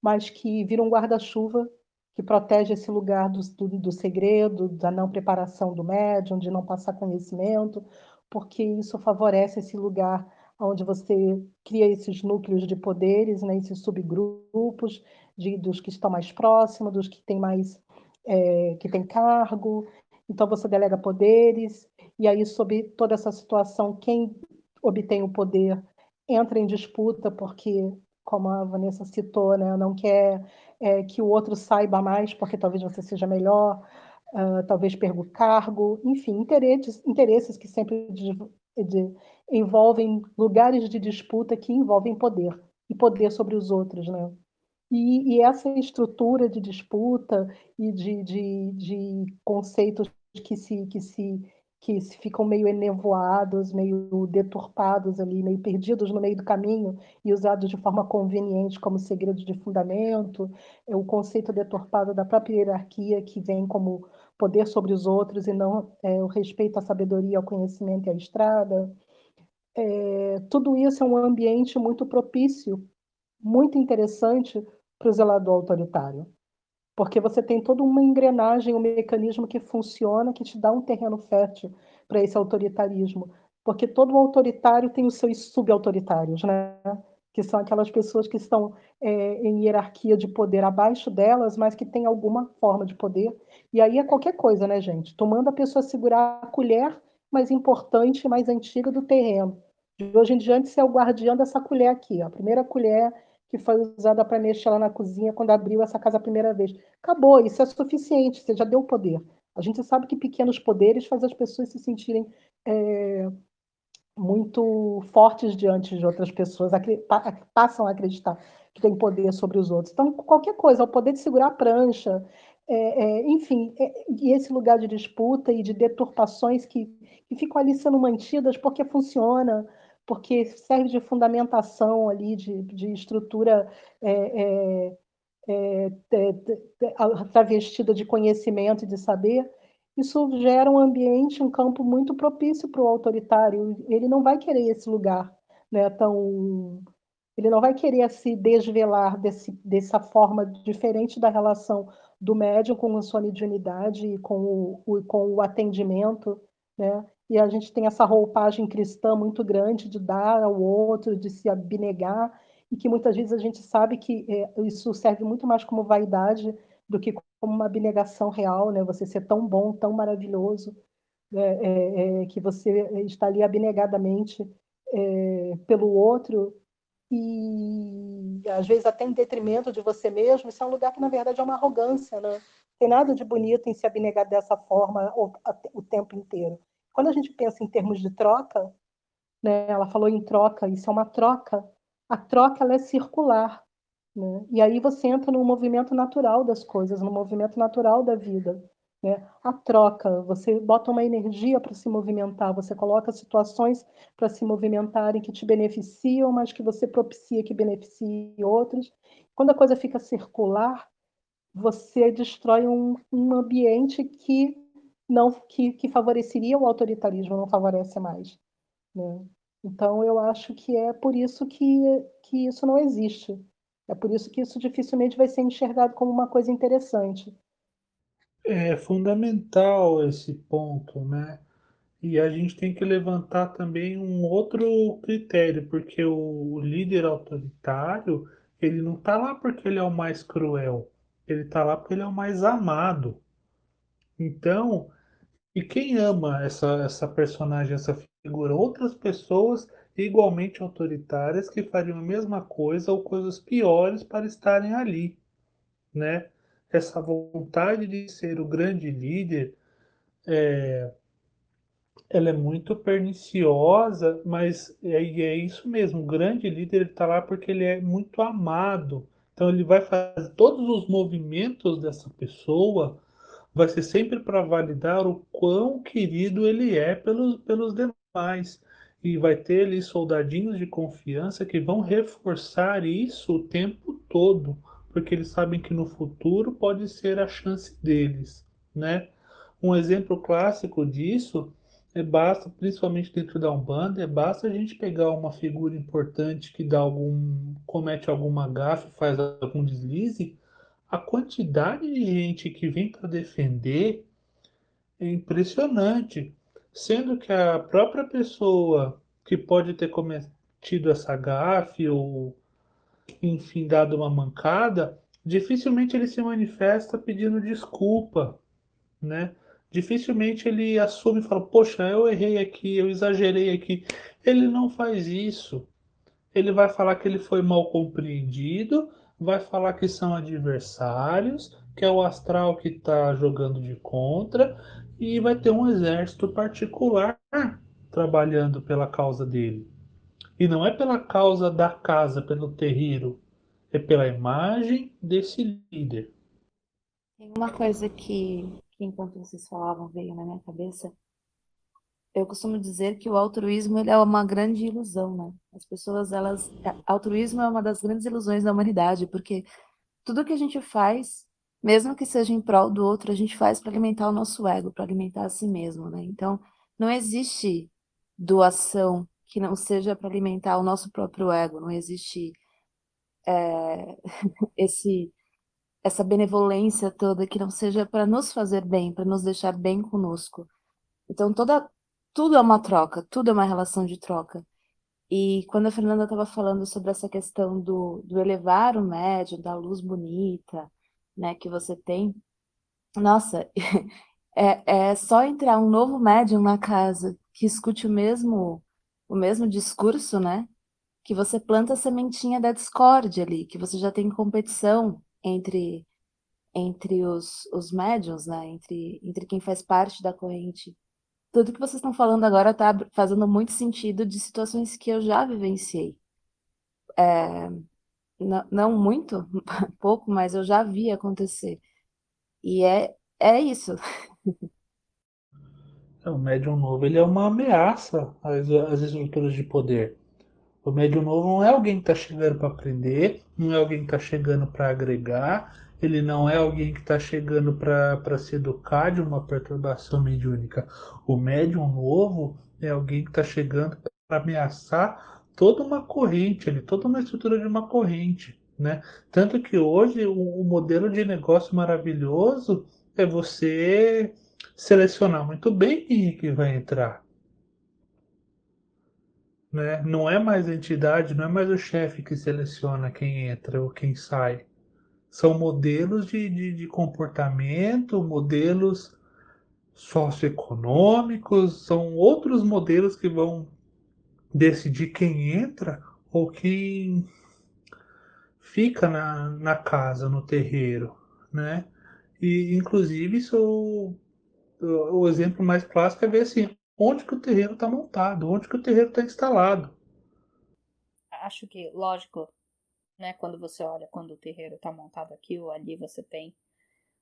mas que vira um guarda-chuva que protege esse lugar do, do, do segredo, da não preparação do médium, de não passar conhecimento, porque isso favorece esse lugar onde você cria esses núcleos de poderes, né, esses subgrupos de, dos que estão mais próximos, dos que têm mais é, que tem cargo. Então você delega poderes e aí sobre toda essa situação quem obtém o poder entra em disputa porque como a Vanessa citou, né, não quer é, que o outro saiba mais porque talvez você seja melhor, uh, talvez perca o cargo, enfim, interesses, interesses que sempre de, de, envolvem lugares de disputa que envolvem poder e poder sobre os outros, né? E, e essa estrutura de disputa e de, de, de, conceitos que se, que se que ficam meio enevoados, meio deturpados ali, meio perdidos no meio do caminho e usados de forma conveniente como segredo de fundamento, é o conceito deturpado da própria hierarquia que vem como poder sobre os outros e não é, o respeito à sabedoria, ao conhecimento e à estrada, é, tudo isso é um ambiente muito propício, muito interessante para o zelador autoritário. Porque você tem toda uma engrenagem, um mecanismo que funciona, que te dá um terreno fértil para esse autoritarismo. Porque todo autoritário tem os seus subautoritários, né? Que são aquelas pessoas que estão é, em hierarquia de poder abaixo delas, mas que têm alguma forma de poder. E aí é qualquer coisa, né, gente? Tu manda a pessoa segurar a colher mais importante, mais antiga do terreno, De hoje em diante, você é o guardião dessa colher aqui, ó, a primeira colher que foi usada para mexer lá na cozinha quando abriu essa casa a primeira vez. Acabou, isso é suficiente, você já deu poder. A gente sabe que pequenos poderes fazem as pessoas se sentirem é, muito fortes diante de outras pessoas, passam a acreditar que tem poder sobre os outros. Então, qualquer coisa, o poder de segurar a prancha, é, é, enfim, é, e esse lugar de disputa e de deturpações que, que ficam ali sendo mantidas porque funciona, porque serve de fundamentação ali, de, de estrutura é, é, é, travestida de conhecimento e de saber, isso gera um ambiente, um campo muito propício para o autoritário. Ele não vai querer esse lugar né, tão. Ele não vai querer se desvelar desse, dessa forma diferente da relação do médium com a sua mediunidade e com o, o, com o atendimento, né? E a gente tem essa roupagem cristã muito grande de dar ao outro, de se abnegar, e que muitas vezes a gente sabe que é, isso serve muito mais como vaidade do que como uma abnegação real, né? Você ser tão bom, tão maravilhoso, né? é, é, que você está ali abnegadamente é, pelo outro e às vezes até em detrimento de você mesmo. Isso é um lugar que na verdade é uma arrogância, né? Tem nada de bonito em se abnegar dessa forma o, o tempo inteiro. Quando a gente pensa em termos de troca, né? Ela falou em troca. Isso é uma troca. A troca ela é circular. Né? E aí você entra no movimento natural das coisas, no movimento natural da vida. Né? A troca, você bota uma energia para se movimentar, você coloca situações para se movimentarem que te beneficiam, mas que você propicia que beneficie outros. Quando a coisa fica circular, você destrói um, um ambiente que não que, que favoreceria o autoritarismo, não favorece mais. Né? Então, eu acho que é por isso que, que isso não existe. É por isso que isso dificilmente vai ser enxergado como uma coisa interessante. É fundamental esse ponto, né? E a gente tem que levantar também um outro critério, porque o líder autoritário, ele não está lá porque ele é o mais cruel, ele está lá porque ele é o mais amado. Então, e quem ama essa, essa personagem, essa figura? Outras pessoas igualmente autoritárias que fariam a mesma coisa ou coisas piores para estarem ali, né? Essa vontade de ser o grande líder é, ela é muito perniciosa, mas é, é isso mesmo. O grande líder está lá porque ele é muito amado. Então ele vai fazer todos os movimentos dessa pessoa, vai ser sempre para validar o quão querido ele é pelos, pelos demais e vai ter ali soldadinhos de confiança que vão reforçar isso o tempo todo, porque eles sabem que no futuro pode ser a chance deles, né? Um exemplo clássico disso é basta, principalmente dentro da Umbanda, é basta a gente pegar uma figura importante que dá algum, comete alguma gafe, faz algum deslize, a quantidade de gente que vem para defender é impressionante sendo que a própria pessoa que pode ter cometido essa gafe ou, enfim, dado uma mancada, dificilmente ele se manifesta pedindo desculpa, né? Dificilmente ele assume e fala: Poxa, eu errei aqui, eu exagerei aqui. Ele não faz isso. Ele vai falar que ele foi mal compreendido, vai falar que são adversários, que é o astral que está jogando de contra, e vai ter um exército particular trabalhando pela causa dele. E não é pela causa da casa, pelo terreiro, é pela imagem desse líder. Tem uma coisa que, que enquanto vocês falavam veio na minha cabeça. Eu costumo dizer que o altruísmo é uma grande ilusão, né? As pessoas, elas, altruísmo é uma das grandes ilusões da humanidade, porque tudo que a gente faz mesmo que seja em prol do outro, a gente faz para alimentar o nosso ego, para alimentar a si mesmo, né? Então, não existe doação que não seja para alimentar o nosso próprio ego, não existe é, esse essa benevolência toda que não seja para nos fazer bem, para nos deixar bem conosco. Então, toda tudo é uma troca, tudo é uma relação de troca. E quando a Fernanda estava falando sobre essa questão do, do elevar o médium, da luz bonita, né, que você tem, nossa, é, é só entrar um novo médium na casa que escute o mesmo o mesmo discurso, né? Que você planta a sementinha da discórdia ali, que você já tem competição entre entre os, os médiums, né? Entre, entre quem faz parte da corrente. Tudo que vocês estão falando agora está fazendo muito sentido de situações que eu já vivenciei. É, não, não muito, pouco, mas eu já vi acontecer. E é, é isso. É, o médium novo ele é uma ameaça às, às estruturas de poder. O médium novo não é alguém que está chegando para aprender, não é alguém que está chegando para agregar, ele não é alguém que está chegando para se educar de uma perturbação mediúnica. O médium novo é alguém que está chegando para ameaçar toda uma corrente, ali, toda uma estrutura de uma corrente. Né? Tanto que hoje o, o modelo de negócio maravilhoso é você selecionar muito bem quem é que vai entrar. Né? Não é mais a entidade, não é mais o chefe que seleciona quem entra ou quem sai. São modelos de, de, de comportamento, modelos socioeconômicos, são outros modelos que vão decidir quem entra ou quem fica na, na casa, no terreiro, né? E inclusive isso o exemplo mais clássico é ver assim, onde que o terreiro está montado, onde que o terreiro está instalado. Acho que, lógico, né, quando você olha quando o terreiro está montado aqui ou ali, você tem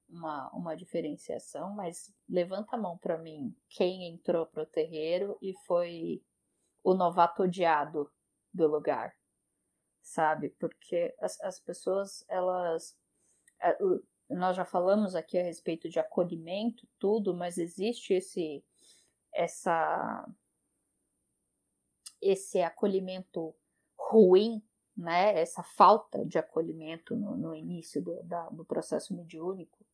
uma, uma diferenciação, mas levanta a mão para mim quem entrou para o terreiro e foi o novato odiado do lugar, sabe? Porque as, as pessoas, elas. É, nós já falamos aqui a respeito de acolhimento, tudo, mas existe esse. essa esse acolhimento ruim né, essa falta de acolhimento no, no início do, da, do processo mediúnico,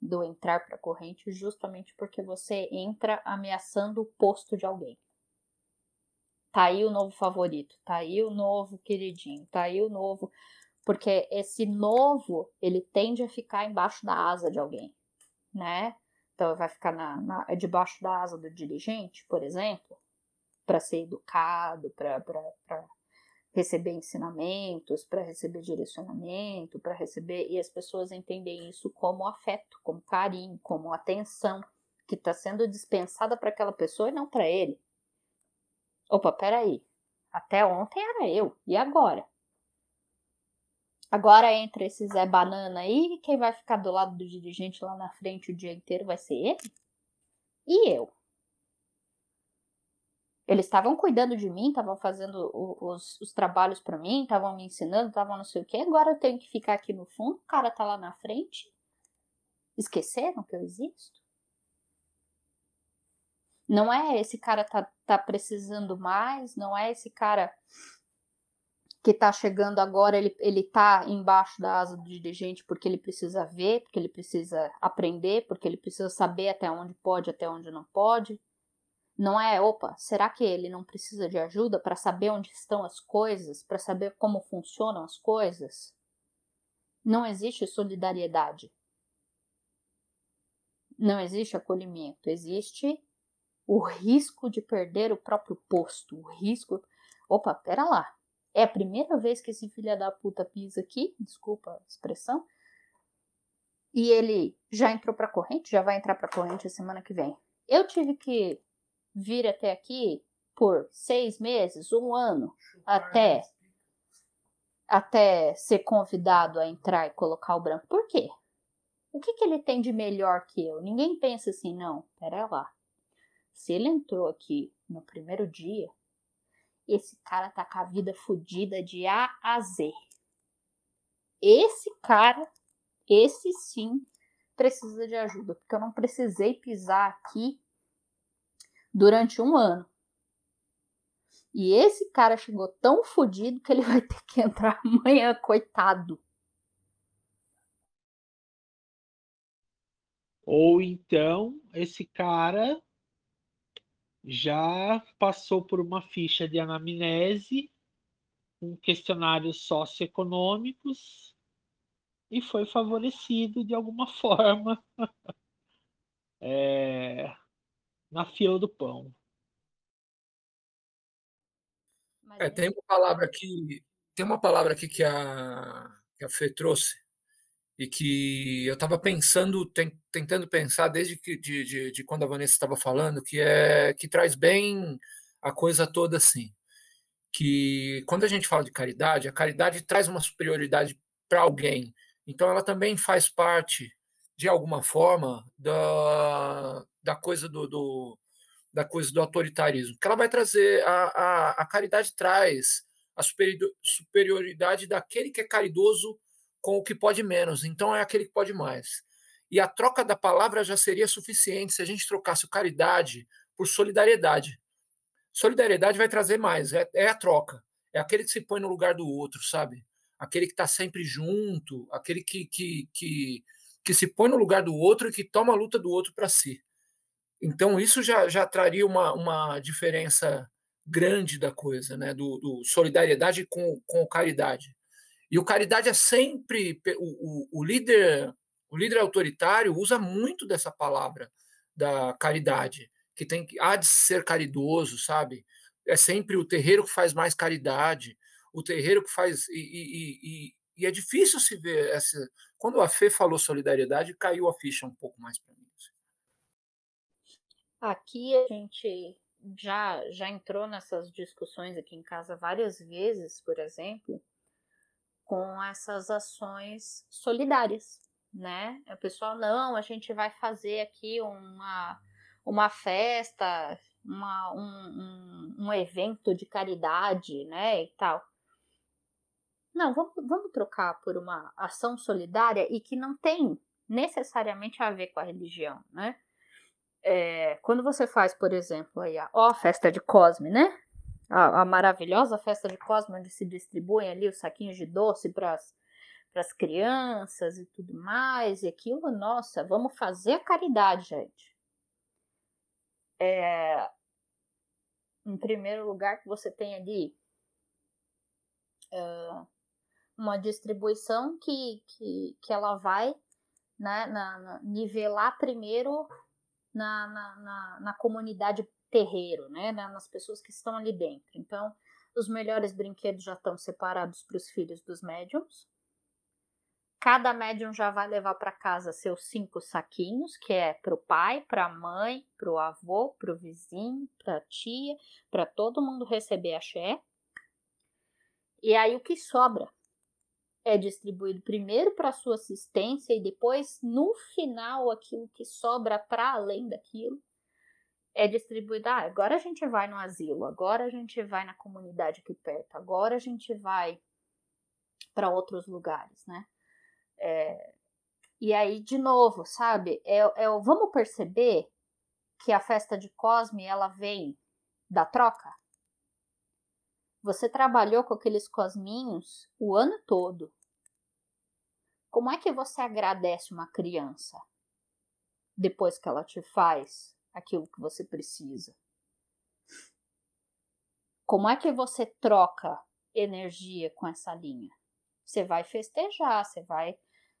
do entrar para a corrente, justamente porque você entra ameaçando o posto de alguém. Tá aí o novo favorito, tá aí o novo queridinho, tá aí o novo. Porque esse novo, ele tende a ficar embaixo da asa de alguém, né? Então, vai ficar na, na debaixo da asa do dirigente, por exemplo, para ser educado, para receber ensinamentos, para receber direcionamento, para receber. E as pessoas entendem isso como afeto, como carinho, como atenção que está sendo dispensada para aquela pessoa e não para ele. Opa, peraí. Até ontem era eu. E agora? Agora entra esse Zé Banana aí, quem vai ficar do lado do dirigente lá na frente o dia inteiro vai ser ele? E eu? Eles estavam cuidando de mim, estavam fazendo os, os trabalhos para mim, estavam me ensinando, estavam não sei o que. Agora eu tenho que ficar aqui no fundo, o cara tá lá na frente. Esqueceram que eu existo? Não é esse cara tá, tá precisando mais, não é esse cara que tá chegando agora, ele, ele tá embaixo da asa do dirigente porque ele precisa ver, porque ele precisa aprender, porque ele precisa saber até onde pode, até onde não pode. Não é, opa, será que ele não precisa de ajuda para saber onde estão as coisas, para saber como funcionam as coisas? Não existe solidariedade. Não existe acolhimento. Existe o risco de perder o próprio posto. O risco. Opa, pera lá. É a primeira vez que esse filho da puta pisa aqui, desculpa a expressão, e ele já entrou pra corrente, já vai entrar pra corrente a semana que vem. Eu tive que vir até aqui por seis meses, um ano, até até ser convidado a entrar e colocar o branco. Por quê? O que, que ele tem de melhor que eu? Ninguém pensa assim, não, pera lá. Se ele entrou aqui no primeiro dia, esse cara tá com a vida fodida de A a Z. Esse cara, esse sim, precisa de ajuda, porque eu não precisei pisar aqui durante um ano. E esse cara chegou tão fodido que ele vai ter que entrar amanhã, coitado. Ou então esse cara já passou por uma ficha de anamnese, um questionários socioeconômicos e foi favorecido de alguma forma. é, na fila do pão. É, tem uma palavra aqui, tem uma palavra aqui que a, que a Fê trouxe e que eu estava pensando, tentando pensar desde que de, de, de quando a Vanessa estava falando, que é que traz bem a coisa toda assim, que quando a gente fala de caridade, a caridade traz uma superioridade para alguém, então ela também faz parte de alguma forma da, da coisa do, do da coisa do autoritarismo, que ela vai trazer a, a, a caridade traz a superioridade daquele que é caridoso com o que pode menos, então é aquele que pode mais. E a troca da palavra já seria suficiente se a gente trocasse caridade por solidariedade. Solidariedade vai trazer mais, é, é a troca. É aquele que se põe no lugar do outro, sabe? Aquele que está sempre junto, aquele que, que, que, que se põe no lugar do outro e que toma a luta do outro para si. Então, isso já, já traria uma, uma diferença grande da coisa, né? do, do solidariedade com, com caridade. E o caridade é sempre o, o, o, líder, o líder autoritário usa muito dessa palavra da caridade, que tem que há de ser caridoso, sabe? É sempre o terreiro que faz mais caridade, o terreiro que faz e, e, e, e é difícil se ver essa. Quando a Fê falou solidariedade, caiu a ficha um pouco mais para mim. Assim. Aqui a gente já já entrou nessas discussões aqui em casa várias vezes, por exemplo, com essas ações solidárias, né? O pessoal, não, a gente vai fazer aqui uma, uma festa, uma, um, um, um evento de caridade, né, e tal. Não, vamos, vamos trocar por uma ação solidária e que não tem necessariamente a ver com a religião, né? É, quando você faz, por exemplo, aí a, ó, festa de Cosme, né? A, a maravilhosa festa de Cosmo, onde se distribuem ali os saquinhos de doce para as crianças e tudo mais, e aquilo, nossa, vamos fazer a caridade, gente. É, em primeiro lugar, que você tem ali é, uma distribuição que, que, que ela vai né, na, na, nivelar primeiro na, na, na, na comunidade terreiro, né, nas pessoas que estão ali dentro. Então, os melhores brinquedos já estão separados para os filhos dos médiums. Cada médium já vai levar para casa seus cinco saquinhos, que é para o pai, para a mãe, para o avô, para o vizinho, para a tia, para todo mundo receber axé. E aí o que sobra é distribuído primeiro para sua assistência e depois, no final, aquilo que sobra para além daquilo é distribuída. Ah, agora a gente vai no asilo, agora a gente vai na comunidade aqui perto, agora a gente vai para outros lugares, né? É, e aí, de novo, sabe? É, é, vamos perceber que a festa de Cosme ela vem da troca. Você trabalhou com aqueles cosminhos o ano todo. Como é que você agradece uma criança depois que ela te faz aquilo que você precisa. Como é que você troca energia com essa linha? Você vai festejar, você vai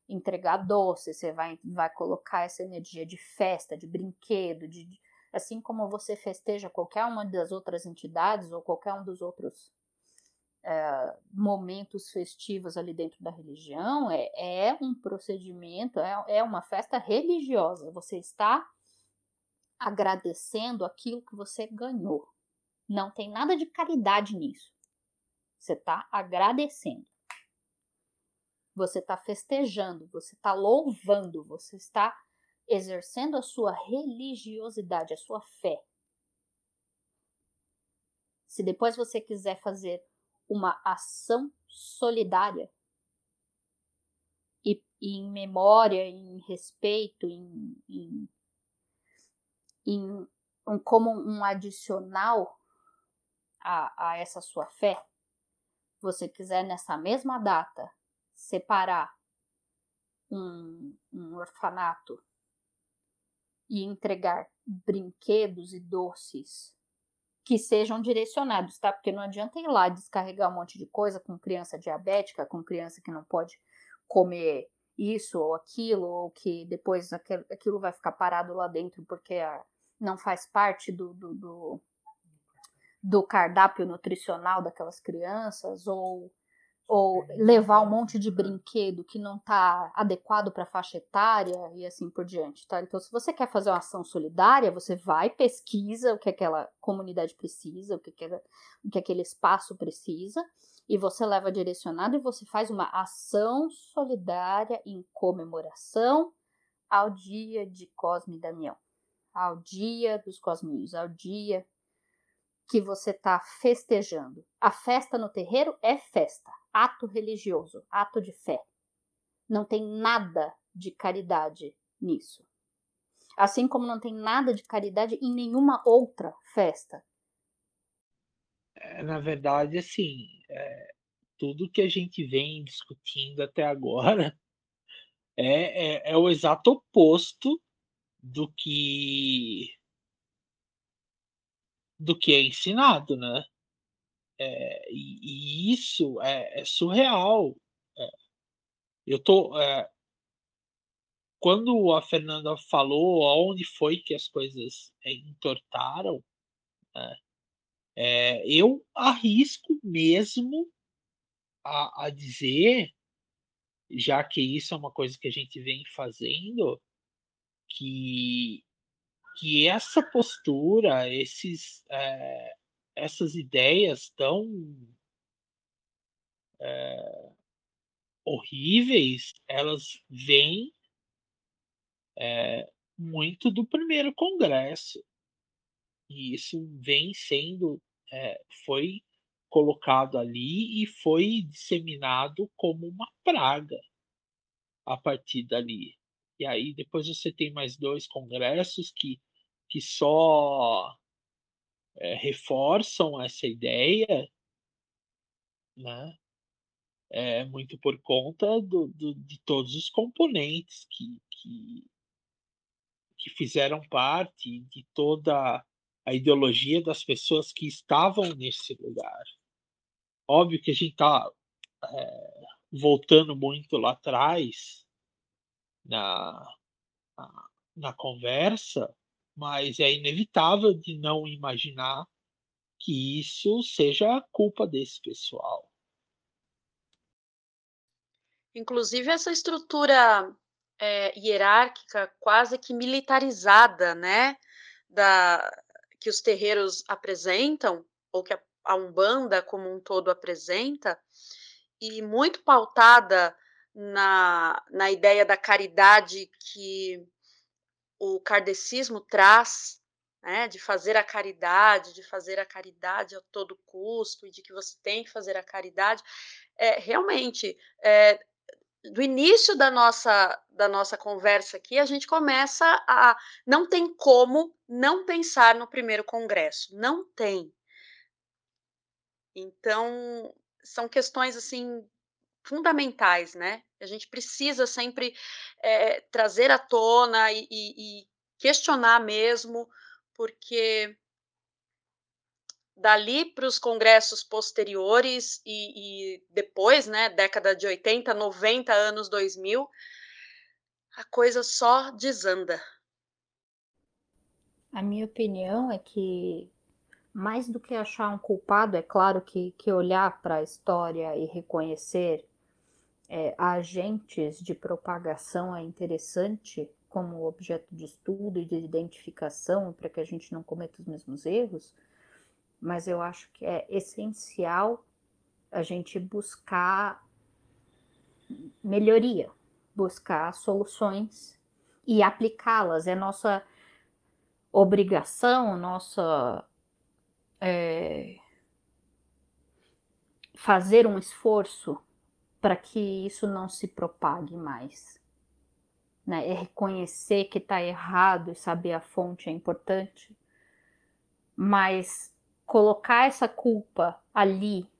entregar doce, você vai, vai colocar essa energia de festa, de brinquedo, de, assim como você festeja qualquer uma das outras entidades ou qualquer um dos outros é, momentos festivos ali dentro da religião, é, é um procedimento, é, é uma festa religiosa. Você está agradecendo aquilo que você ganhou. Não tem nada de caridade nisso. Você está agradecendo. Você está festejando, você está louvando, você está exercendo a sua religiosidade, a sua fé. Se depois você quiser fazer uma ação solidária e, e em memória, em respeito, em, em em, como um adicional a, a essa sua fé, você quiser nessa mesma data separar um, um orfanato e entregar brinquedos e doces que sejam direcionados, tá? Porque não adianta ir lá descarregar um monte de coisa com criança diabética, com criança que não pode comer isso ou aquilo, ou que depois aquilo vai ficar parado lá dentro porque a, não faz parte do, do, do, do cardápio nutricional daquelas crianças ou ou levar um monte de brinquedo que não está adequado para a faixa etária e assim por diante, tá? Então, se você quer fazer uma ação solidária, você vai, pesquisa o que aquela comunidade precisa, o que, aquela, o que aquele espaço precisa, e você leva direcionado e você faz uma ação solidária em comemoração ao dia de Cosme e Damião, ao dia dos Cosminhos, ao dia que você está festejando. A festa no terreiro é festa, ato religioso, ato de fé. Não tem nada de caridade nisso. Assim como não tem nada de caridade em nenhuma outra festa. É, na verdade, assim, é, tudo que a gente vem discutindo até agora é, é, é o exato oposto do que do que é ensinado, né? É, e, e, isso é, é surreal. É, eu tô. É, quando a Fernanda falou aonde foi que as coisas é, entortaram, né, é, eu arrisco mesmo a, a dizer, já que isso é uma coisa que a gente vem fazendo, que que essa postura, esses, é, essas ideias tão é, horríveis, elas vêm é, muito do primeiro congresso. E isso vem sendo, foi colocado ali e foi disseminado como uma praga a partir dali. E aí depois você tem mais dois congressos que que só é, reforçam essa ideia, né? É muito por conta do, do, de todos os componentes que, que, que fizeram parte de toda a ideologia das pessoas que estavam nesse lugar. Óbvio que a gente está é, voltando muito lá atrás na, na, na conversa, mas é inevitável de não imaginar que isso seja culpa desse pessoal. Inclusive essa estrutura é, hierárquica quase que militarizada, né, da, que os terreiros apresentam, ou que a, a Umbanda como um todo apresenta, e muito pautada na, na ideia da caridade que o kardecismo traz, né, de fazer a caridade, de fazer a caridade a todo custo, e de que você tem que fazer a caridade, é, realmente, é, do início da nossa, da nossa conversa aqui, a gente começa a. Não tem como não pensar no primeiro congresso. Não tem. Então, são questões assim fundamentais, né? A gente precisa sempre é, trazer à tona e, e, e questionar mesmo, porque dali para os congressos posteriores e, e, depois, né, década de 80, 90, anos 2000, a coisa só desanda. A minha opinião é que mais do que achar um culpado, é claro que, que olhar para a história e reconhecer é, agentes de propagação é interessante como objeto de estudo e de identificação para que a gente não cometa os mesmos erros, mas eu acho que é essencial a gente buscar melhoria, buscar soluções e aplicá-las. É nossa obrigação, nossa. É, fazer um esforço para que isso não se propague mais. Né? É reconhecer que está errado e saber a fonte é importante, mas colocar essa culpa ali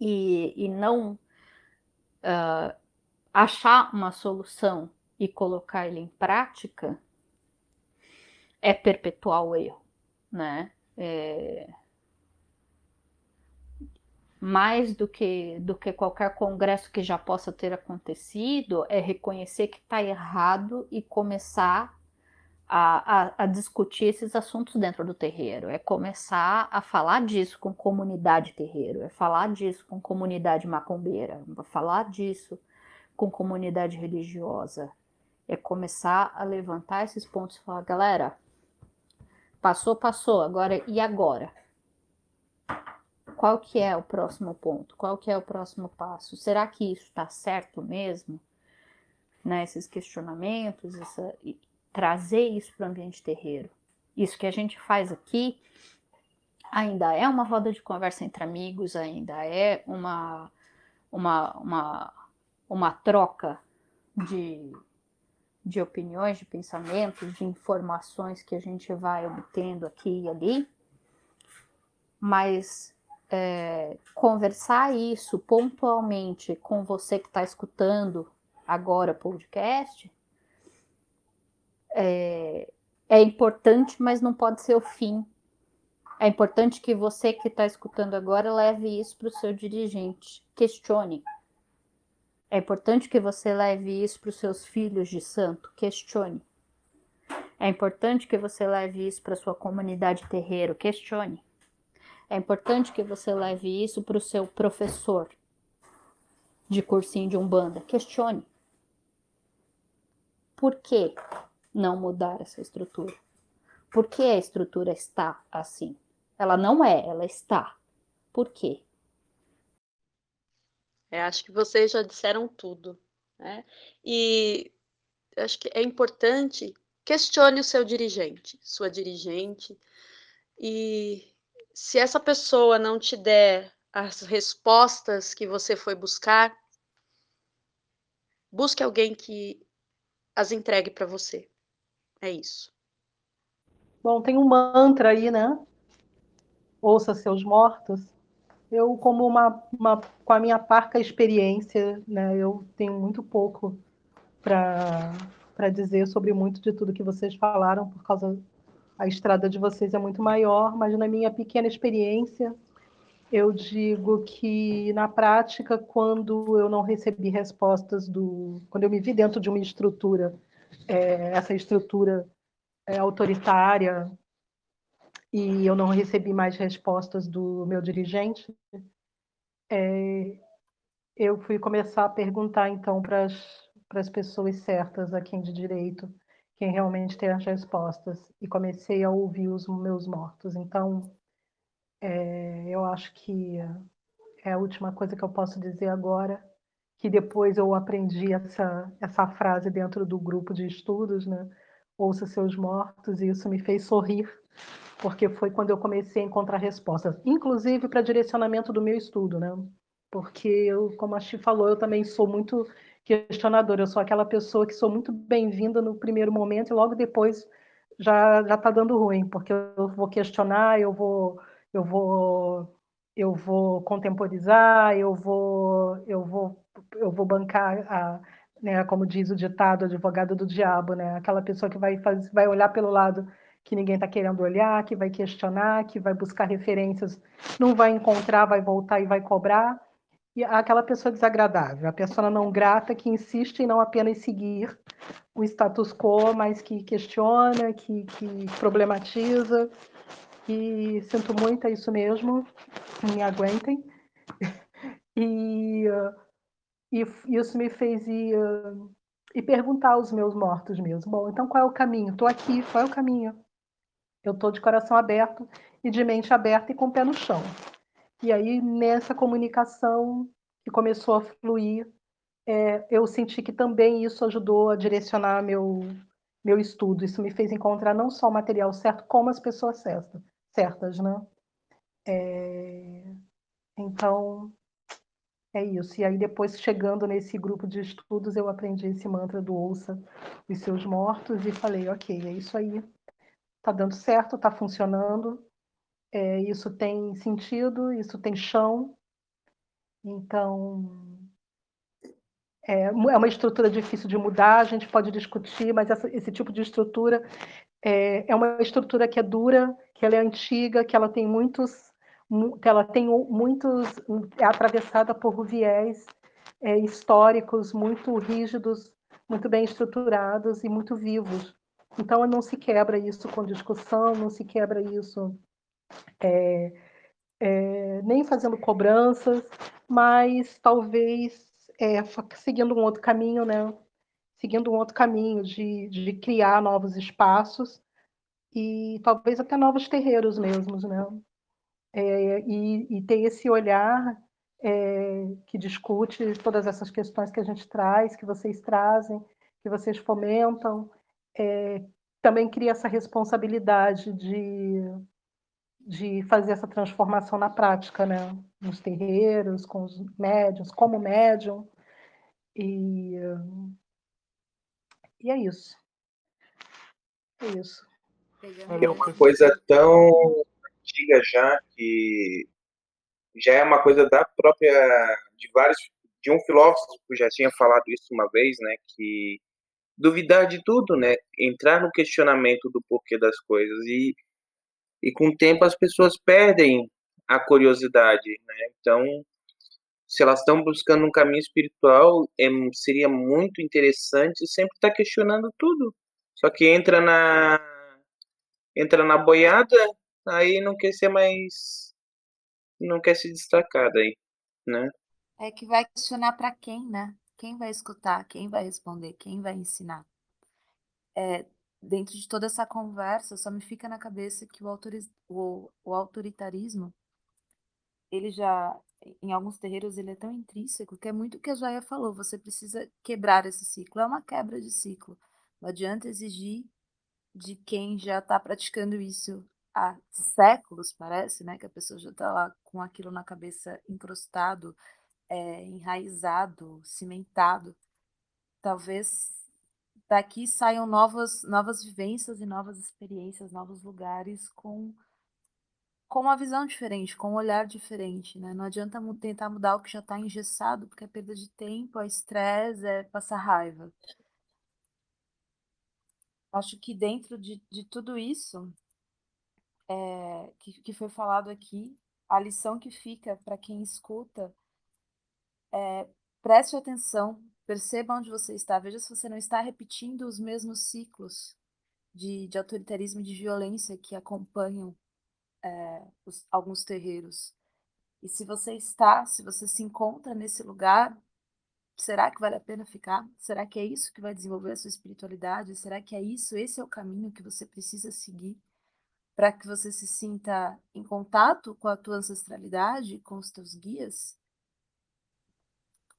e, e não uh, achar uma solução e colocar ele em prática é perpetuar o erro, né? É, mais do que, do que qualquer congresso que já possa ter acontecido, é reconhecer que está errado e começar a, a, a, discutir esses assuntos dentro do terreiro, é começar a falar disso com comunidade terreiro, é falar disso com comunidade macumbeira, é falar disso com comunidade religiosa, é começar a levantar esses pontos e falar, galera, passou, passou, agora e agora? Qual que é o próximo ponto? Qual que é o próximo passo? Será que isso está certo mesmo? Né, esses questionamentos, essa, trazer isso para o ambiente terreiro. Isso que a gente faz aqui ainda é uma roda de conversa entre amigos, ainda é uma, uma, uma, uma troca de, de opiniões, de pensamentos, de informações que a gente vai obtendo aqui e ali, mas é, conversar isso pontualmente com você que está escutando agora o podcast é, é importante, mas não pode ser o fim. É importante que você que está escutando agora leve isso para o seu dirigente. Questione. É importante que você leve isso para os seus filhos de santo. Questione. É importante que você leve isso para sua comunidade terreiro. Questione. É importante que você leve isso para o seu professor de cursinho de umbanda. Questione. Por quê? não mudar essa estrutura. Por que a estrutura está assim? Ela não é, ela está. Por quê? É, acho que vocês já disseram tudo. Né? E acho que é importante questione o seu dirigente, sua dirigente, e se essa pessoa não te der as respostas que você foi buscar, busque alguém que as entregue para você. É isso. Bom, tem um mantra aí, né? Ouça seus mortos. Eu, como uma, uma com a minha parca experiência, né? Eu tenho muito pouco para dizer sobre muito de tudo que vocês falaram, por causa a estrada de vocês é muito maior, mas na minha pequena experiência, eu digo que na prática, quando eu não recebi respostas do, quando eu me vi dentro de uma estrutura é, essa estrutura é, autoritária e eu não recebi mais respostas do meu dirigente, é, eu fui começar a perguntar então para as pessoas certas, a quem de direito, quem realmente tem as respostas, e comecei a ouvir os meus mortos. Então, é, eu acho que é a última coisa que eu posso dizer agora que depois eu aprendi essa, essa frase dentro do grupo de estudos, né? Ouça seus mortos, e isso me fez sorrir, porque foi quando eu comecei a encontrar respostas, inclusive para direcionamento do meu estudo, né? Porque, eu, como a Chi falou, eu também sou muito questionadora, eu sou aquela pessoa que sou muito bem-vinda no primeiro momento e logo depois já já está dando ruim, porque eu vou questionar, eu vou eu vou eu vou contemporizar, eu vou eu vou eu vou bancar a, né, como diz o ditado, advogado do diabo, né? Aquela pessoa que vai fazer, vai olhar pelo lado que ninguém está querendo olhar, que vai questionar, que vai buscar referências, não vai encontrar, vai voltar e vai cobrar. Aquela pessoa desagradável, a pessoa não grata que insiste em não apenas seguir o status quo, mas que questiona, que, que problematiza. E sinto muito, é isso mesmo, me aguentem. E e isso me fez ir, ir perguntar aos meus mortos mesmo. Bom, então qual é o caminho? Estou aqui, qual é o caminho? Eu estou de coração aberto e de mente aberta e com o pé no chão. E aí, nessa comunicação que começou a fluir, é, eu senti que também isso ajudou a direcionar meu, meu estudo. Isso me fez encontrar não só o material certo, como as pessoas certas, certas né? É, então, é isso. E aí, depois, chegando nesse grupo de estudos, eu aprendi esse mantra do ouça os seus mortos e falei, ok, é isso aí. Tá dando certo, tá funcionando. É, isso tem sentido, isso tem chão. Então, é, é uma estrutura difícil de mudar, a gente pode discutir, mas essa, esse tipo de estrutura é, é uma estrutura que é dura, que ela é antiga, que ela tem muitos que ela tem muitos é atravessada por viés é, históricos muito rígidos, muito bem estruturados e muito vivos. Então, não se quebra isso com discussão, não se quebra isso é, é, nem fazendo cobranças, mas talvez é, seguindo um outro caminho, né? Seguindo um outro caminho de, de criar novos espaços e talvez até novos terreiros mesmos, né? É, e, e, ter esse olhar é, que discute todas essas questões que a gente traz, que vocês trazem, que vocês fomentam, é, também cria essa responsabilidade de, de fazer essa transformação na prática, né? Nos terreiros, com os médiums, como médium. E, e é isso. É isso. É uma coisa tão antiga já que já é uma coisa da própria de vários de um filósofo que já tinha falado isso uma vez, né, que duvidar de tudo, né, entrar no questionamento do porquê das coisas e e com o tempo as pessoas perdem a curiosidade, né? Então, se elas estão buscando um caminho espiritual, é, seria muito interessante sempre estar tá questionando tudo. Só que entra na entra na boiada, aí não quer ser mais não quer se destacar daí, né? É que vai questionar para quem, né? Quem vai escutar, quem vai responder, quem vai ensinar. É, dentro de toda essa conversa, só me fica na cabeça que o, autoriz... o, o autoritarismo, ele já, em alguns terreiros, ele é tão intrínseco que é muito o que a Jaya falou, você precisa quebrar esse ciclo, é uma quebra de ciclo. Não adianta exigir de quem já está praticando isso há séculos, parece, né? Que a pessoa já está lá com aquilo na cabeça encrustado, é, enraizado, cimentado. Talvez daqui saiam novas, novas vivências e novas experiências, novos lugares com, com uma visão diferente, com um olhar diferente. Né? Não adianta tentar mudar o que já está engessado, porque é perda de tempo, é estresse, é passar raiva. Acho que dentro de, de tudo isso é, que, que foi falado aqui, a lição que fica para quem escuta é preste atenção Perceba onde você está, veja se você não está repetindo os mesmos ciclos de, de autoritarismo e de violência que acompanham é, os, alguns terreiros. E se você está, se você se encontra nesse lugar, será que vale a pena ficar? Será que é isso que vai desenvolver a sua espiritualidade? Será que é isso, esse é o caminho que você precisa seguir para que você se sinta em contato com a tua ancestralidade, com os teus guias?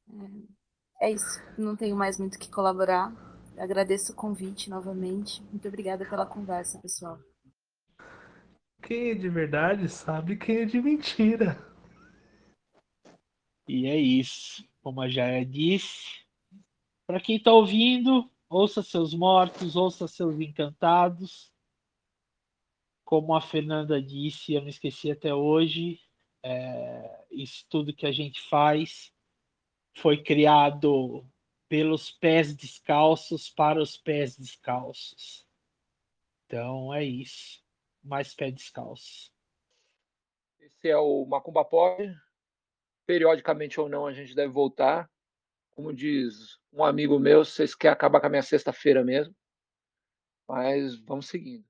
É, é isso. Não tenho mais muito que colaborar. Agradeço o convite novamente. Muito obrigada pela conversa, pessoal. Quem é de verdade sabe quem é de mentira. E é isso. Como a Jaya disse, para quem está ouvindo, ouça seus mortos, ouça seus encantados. Como a Fernanda disse, eu não esqueci até hoje, é, isso tudo que a gente faz foi criado pelos pés descalços para os pés descalços. Então é isso. Mais pé descalço. Esse é o Macumba Pop. Periodicamente ou não, a gente deve voltar. Como diz um amigo meu, vocês querem acabar com a minha sexta-feira mesmo. Mas vamos seguindo.